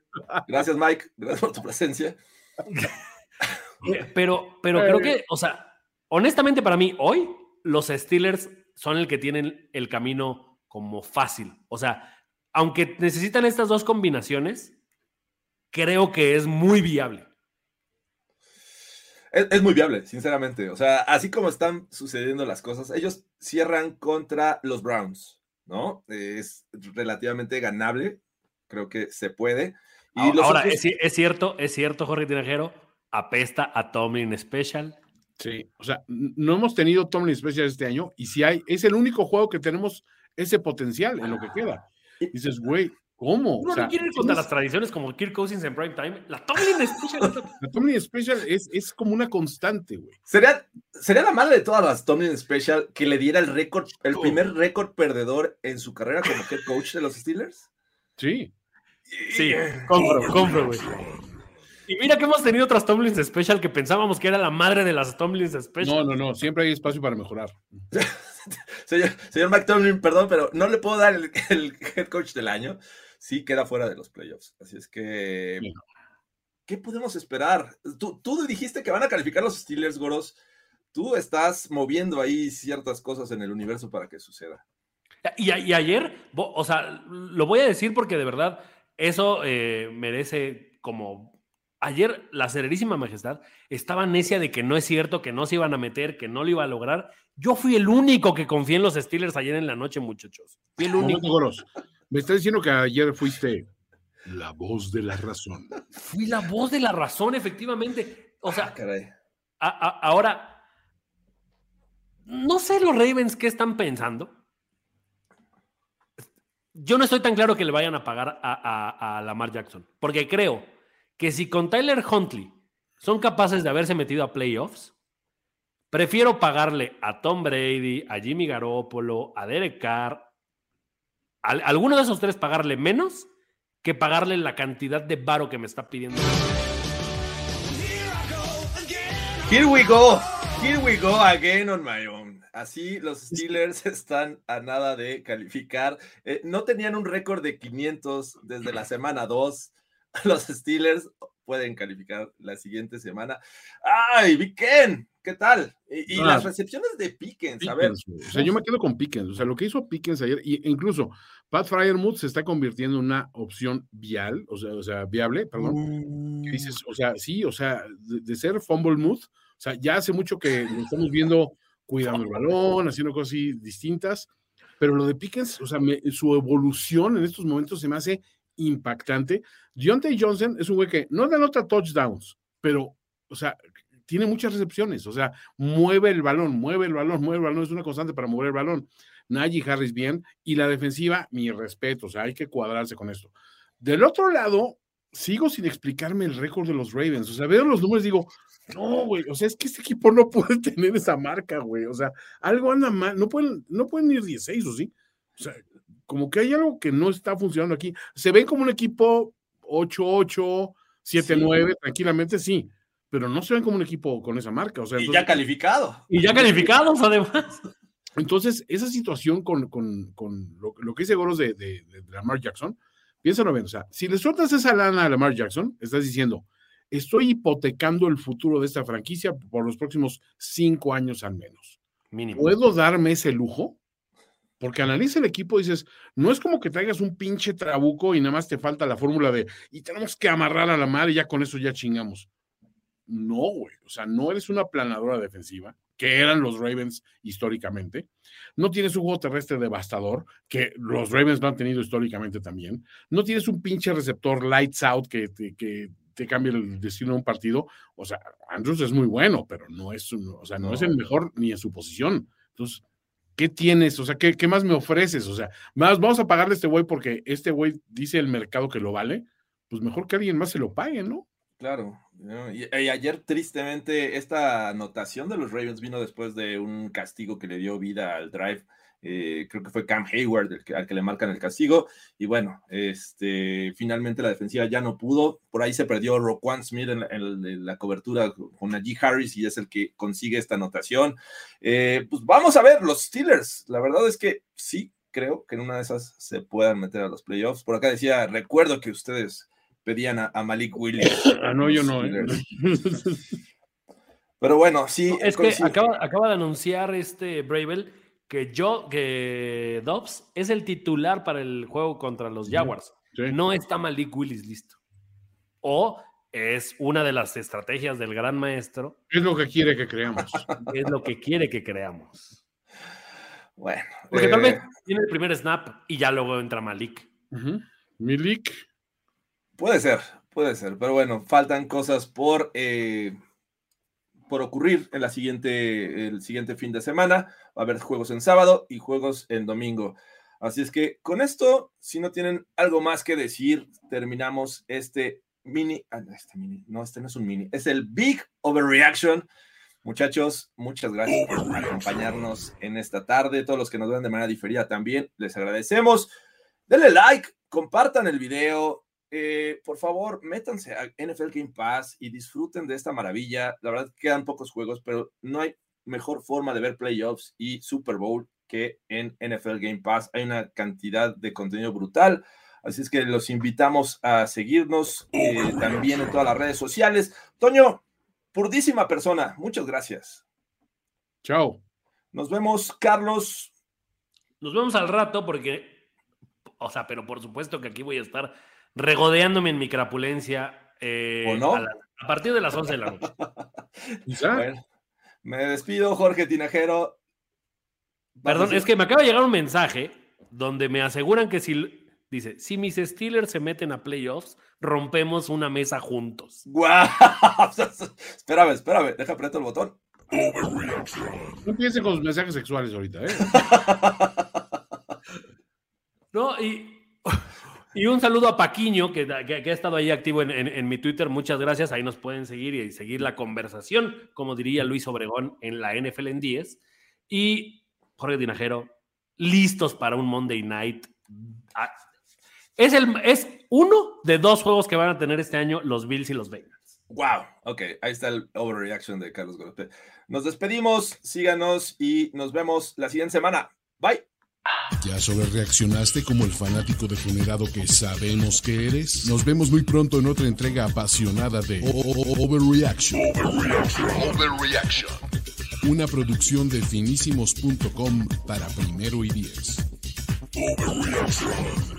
Gracias, Mike. Gracias por tu presencia. Pero, pero creo que, o sea, honestamente para mí, hoy los Steelers son el que tienen el camino como fácil. O sea, aunque necesitan estas dos combinaciones, creo que es muy viable. Es, es muy viable, sinceramente. O sea, así como están sucediendo las cosas, ellos cierran contra los Browns, ¿no? Es relativamente ganable. Creo que se puede. Y Ahora, los ahora, otros- es, es cierto, es cierto, Jorge Tinajero, apesta a Tomlin Special. Sí, o sea, no hemos tenido Tomlin Special este año y si hay, es el único juego que tenemos ese potencial en lo que queda. Dices, güey, ¿cómo? Uno O sea, no quiere ir contra las tradiciones como Kirk Cousins en prime time. La Tomlin Special. La Tomlin Special es, es como una constante, güey. Sería, sería la madre de todas las Tomlin Special que le diera el récord, el Oh. primer récord perdedor en su carrera como head coach de los Steelers. Sí. Sí, compro, compro, güey. Y mira que hemos tenido otras Tomlins Special que pensábamos que era la madre de las Tomlins Special. No, no, no, siempre hay espacio para mejorar. Señor, señor Mike Tomlin, perdón, pero no le puedo dar el, el head coach del año. Sí queda fuera de los playoffs. Así es que. Sí. ¿qué podemos esperar? Tú, tú dijiste que van a calificar los Steelers, Goros. Tú estás moviendo ahí ciertas cosas en el universo para que suceda. Y, y ayer, o sea, lo voy a decir porque de verdad eso eh, merece como... Ayer la Sererísima Majestad estaba necia de que no es cierto, que no se iban a meter, que no lo iba a lograr. Yo fui el único que confié en los Steelers ayer en la noche, muchachos. Fui el único. Me está diciendo que ayer fuiste la voz de la razón. Fui la voz de la razón, efectivamente. O sea, Ah, caray. a- a- ahora, no sé los Ravens qué están pensando. Yo no estoy tan claro que le vayan a pagar a, a- a Lamar Jackson, porque creo que si con Tyler Huntley son capaces de haberse metido a playoffs, prefiero pagarle a Tom Brady, a Jimmy Garoppolo, a Derek Carr, a alguno de esos tres pagarle menos que pagarle la cantidad de varo que me está pidiendo. Here we go. Here we go again on my own. Así los Steelers están a nada de calificar. Eh, no tenían un récord de 500 desde la semana 2. Los Steelers pueden calificar la siguiente semana. ¡Ay, Big Ken! ¿Qué tal? Y, y Ah. las recepciones de Pickens, a ver. Pickens, o sea, yo me quedo con Pickens. O sea, lo que hizo Pickens ayer, y e incluso Pat Fryermuth se está convirtiendo en una opción vial, o sea, o sea viable, perdón. que dices, o sea, sí, o sea, de, de ser fumble mood, o sea, ya hace mucho que lo estamos viendo cuidando el balón, haciendo cosas así distintas, pero lo de Pickens, o sea, me- su evolución en estos momentos se me hace impactante. Deontay Johnson es un güey que no anota touchdowns, pero, o sea, tiene muchas recepciones, o sea, mueve el balón, mueve el balón, mueve el balón, es una constante para mover el balón. Najee Harris bien, y la defensiva, mi respeto, o sea, hay que cuadrarse con esto. Del otro lado, sigo sin explicarme el récord de los Ravens. O sea, veo los números y digo, no, güey, o sea, es que este equipo no puede tener esa marca, güey. O sea, algo anda mal, no pueden, no pueden ir 16, ¿o sí? O sea, como que hay algo que no está funcionando aquí. Se ven como un equipo 8-8, 7-9, tranquilamente, sí, pero no se ven como un equipo con esa marca. O sea, Y entonces- ya calificado. Y ya calificados, además. entonces, esa situación con, con- con lo, lo que dice Goros de, de- de Lamar Jackson, piénsalo bien, o sea, si le sueltas esa lana a Lamar Jackson, estás diciendo, estoy hipotecando el futuro de esta franquicia por los próximos cinco años al menos. Mínimo. ¿Puedo darme ese lujo? Porque analiza el equipo y dices, no es como que traigas un pinche trabuco y nada más te falta la fórmula de, y tenemos que amarrar a la mar y ya con eso ya chingamos. No, güey. O sea, no eres una planadora defensiva, que eran los Ravens históricamente. No tienes un juego terrestre devastador, que los Ravens lo han tenido históricamente también. No tienes un pinche receptor lights out que te, que te cambie el destino de un partido. O sea, Andrews es muy bueno, pero no es, o sea, no, es el mejor ni en su posición. Entonces, ¿qué tienes? O sea, ¿qué, qué más me ofreces? O sea, más vamos a pagarle a este güey porque este güey dice el mercado que lo vale. Pues mejor que alguien más se lo pague, ¿no? Claro. Y, y ayer, tristemente, esta anotación de los Ravens vino después de un castigo que le dio vida al drive. Eh, creo que fue Cam Hayward el que- al que le marcan el castigo. Y bueno, este, finalmente la defensiva ya no pudo. Por ahí se perdió Roquan Smith en la, en la- en la cobertura con Najee Harris y es el que consigue esta anotación. Eh, pues vamos a ver, los Steelers. La verdad es que sí, creo que en una de esas se puedan meter a los playoffs. Por acá decía, recuerdo que ustedes pedían a, a Malik Willis. Ah, no, yo no. ¿eh? Pero bueno, sí. Es que acaba, acaba de anunciar este Bravel que yo, que Dobbs es el titular para el juego contra los Jaguars. Sí. No está Malik Willis listo. O es una de las estrategias del gran maestro, Es lo que quiere que creamos. es lo que quiere que creamos. Bueno. Porque eh, tal vez tiene el primer snap y ya luego entra Malik. Ujú. Milik, Puede ser, puede ser, pero bueno, faltan cosas por, eh, por ocurrir en la siguiente, el siguiente fin de semana. Va a haber juegos en sábado y juegos en domingo. Así es que con esto, si no tienen algo más que decir, terminamos este mini, ah, este mini, no, este no es un mini, es el Big Overreaction. Muchachos, muchas gracias por acompañarnos en esta tarde. Todos los que nos ven de manera diferida también, les agradecemos. Denle like, compartan el video. Eh, por favor, métanse a NFL Game Pass y disfruten de esta maravilla. La verdad, quedan pocos juegos, pero no hay mejor forma de ver playoffs y Super Bowl que en NFL Game Pass. Hay una cantidad de contenido brutal. Así es que los invitamos a seguirnos eh, también en todas las redes sociales. Toño, purdísima persona, muchas gracias. Chao. Nos vemos, Carlos. Nos vemos al rato porque, o sea, pero por supuesto que aquí voy a estar regodeándome en mi crapulencia eh, ¿O no? a, la- a partir de las 11 de la noche. Bueno, me despido, Jorge Tinajero. Perdón, es que me acaba de llegar un mensaje donde me aseguran que si, dice, si mis Steelers se meten a playoffs, rompemos una mesa juntos. ¡Guau! espérame, espérame, deja apretar el botón. No empiecen con los mensajes sexuales ahorita, ¿eh? No, y, y un saludo a Paquiño, que, que- ha estado ahí activo en, en- mi Twitter. Muchas gracias. Ahí nos pueden seguir y seguir la conversación, como diría Luis Obregón en la NFL en 10. Y Jorge Tinajero, listos para un Monday Night. Ah, Es, el, es uno de dos juegos que van a tener este año los Bills y los Bengals. Wow, ok, ahí está el overreaction de Carlos Gorote. Nos despedimos, síganos y nos vemos la siguiente semana. Bye. ¿Ya sobrereaccionaste como el fanático degenerado que sabemos que eres? Nos vemos muy pronto en otra entrega apasionada de Overreaction. Overreaction. Una producción de finísimos.com para primero y diez. Overreaction.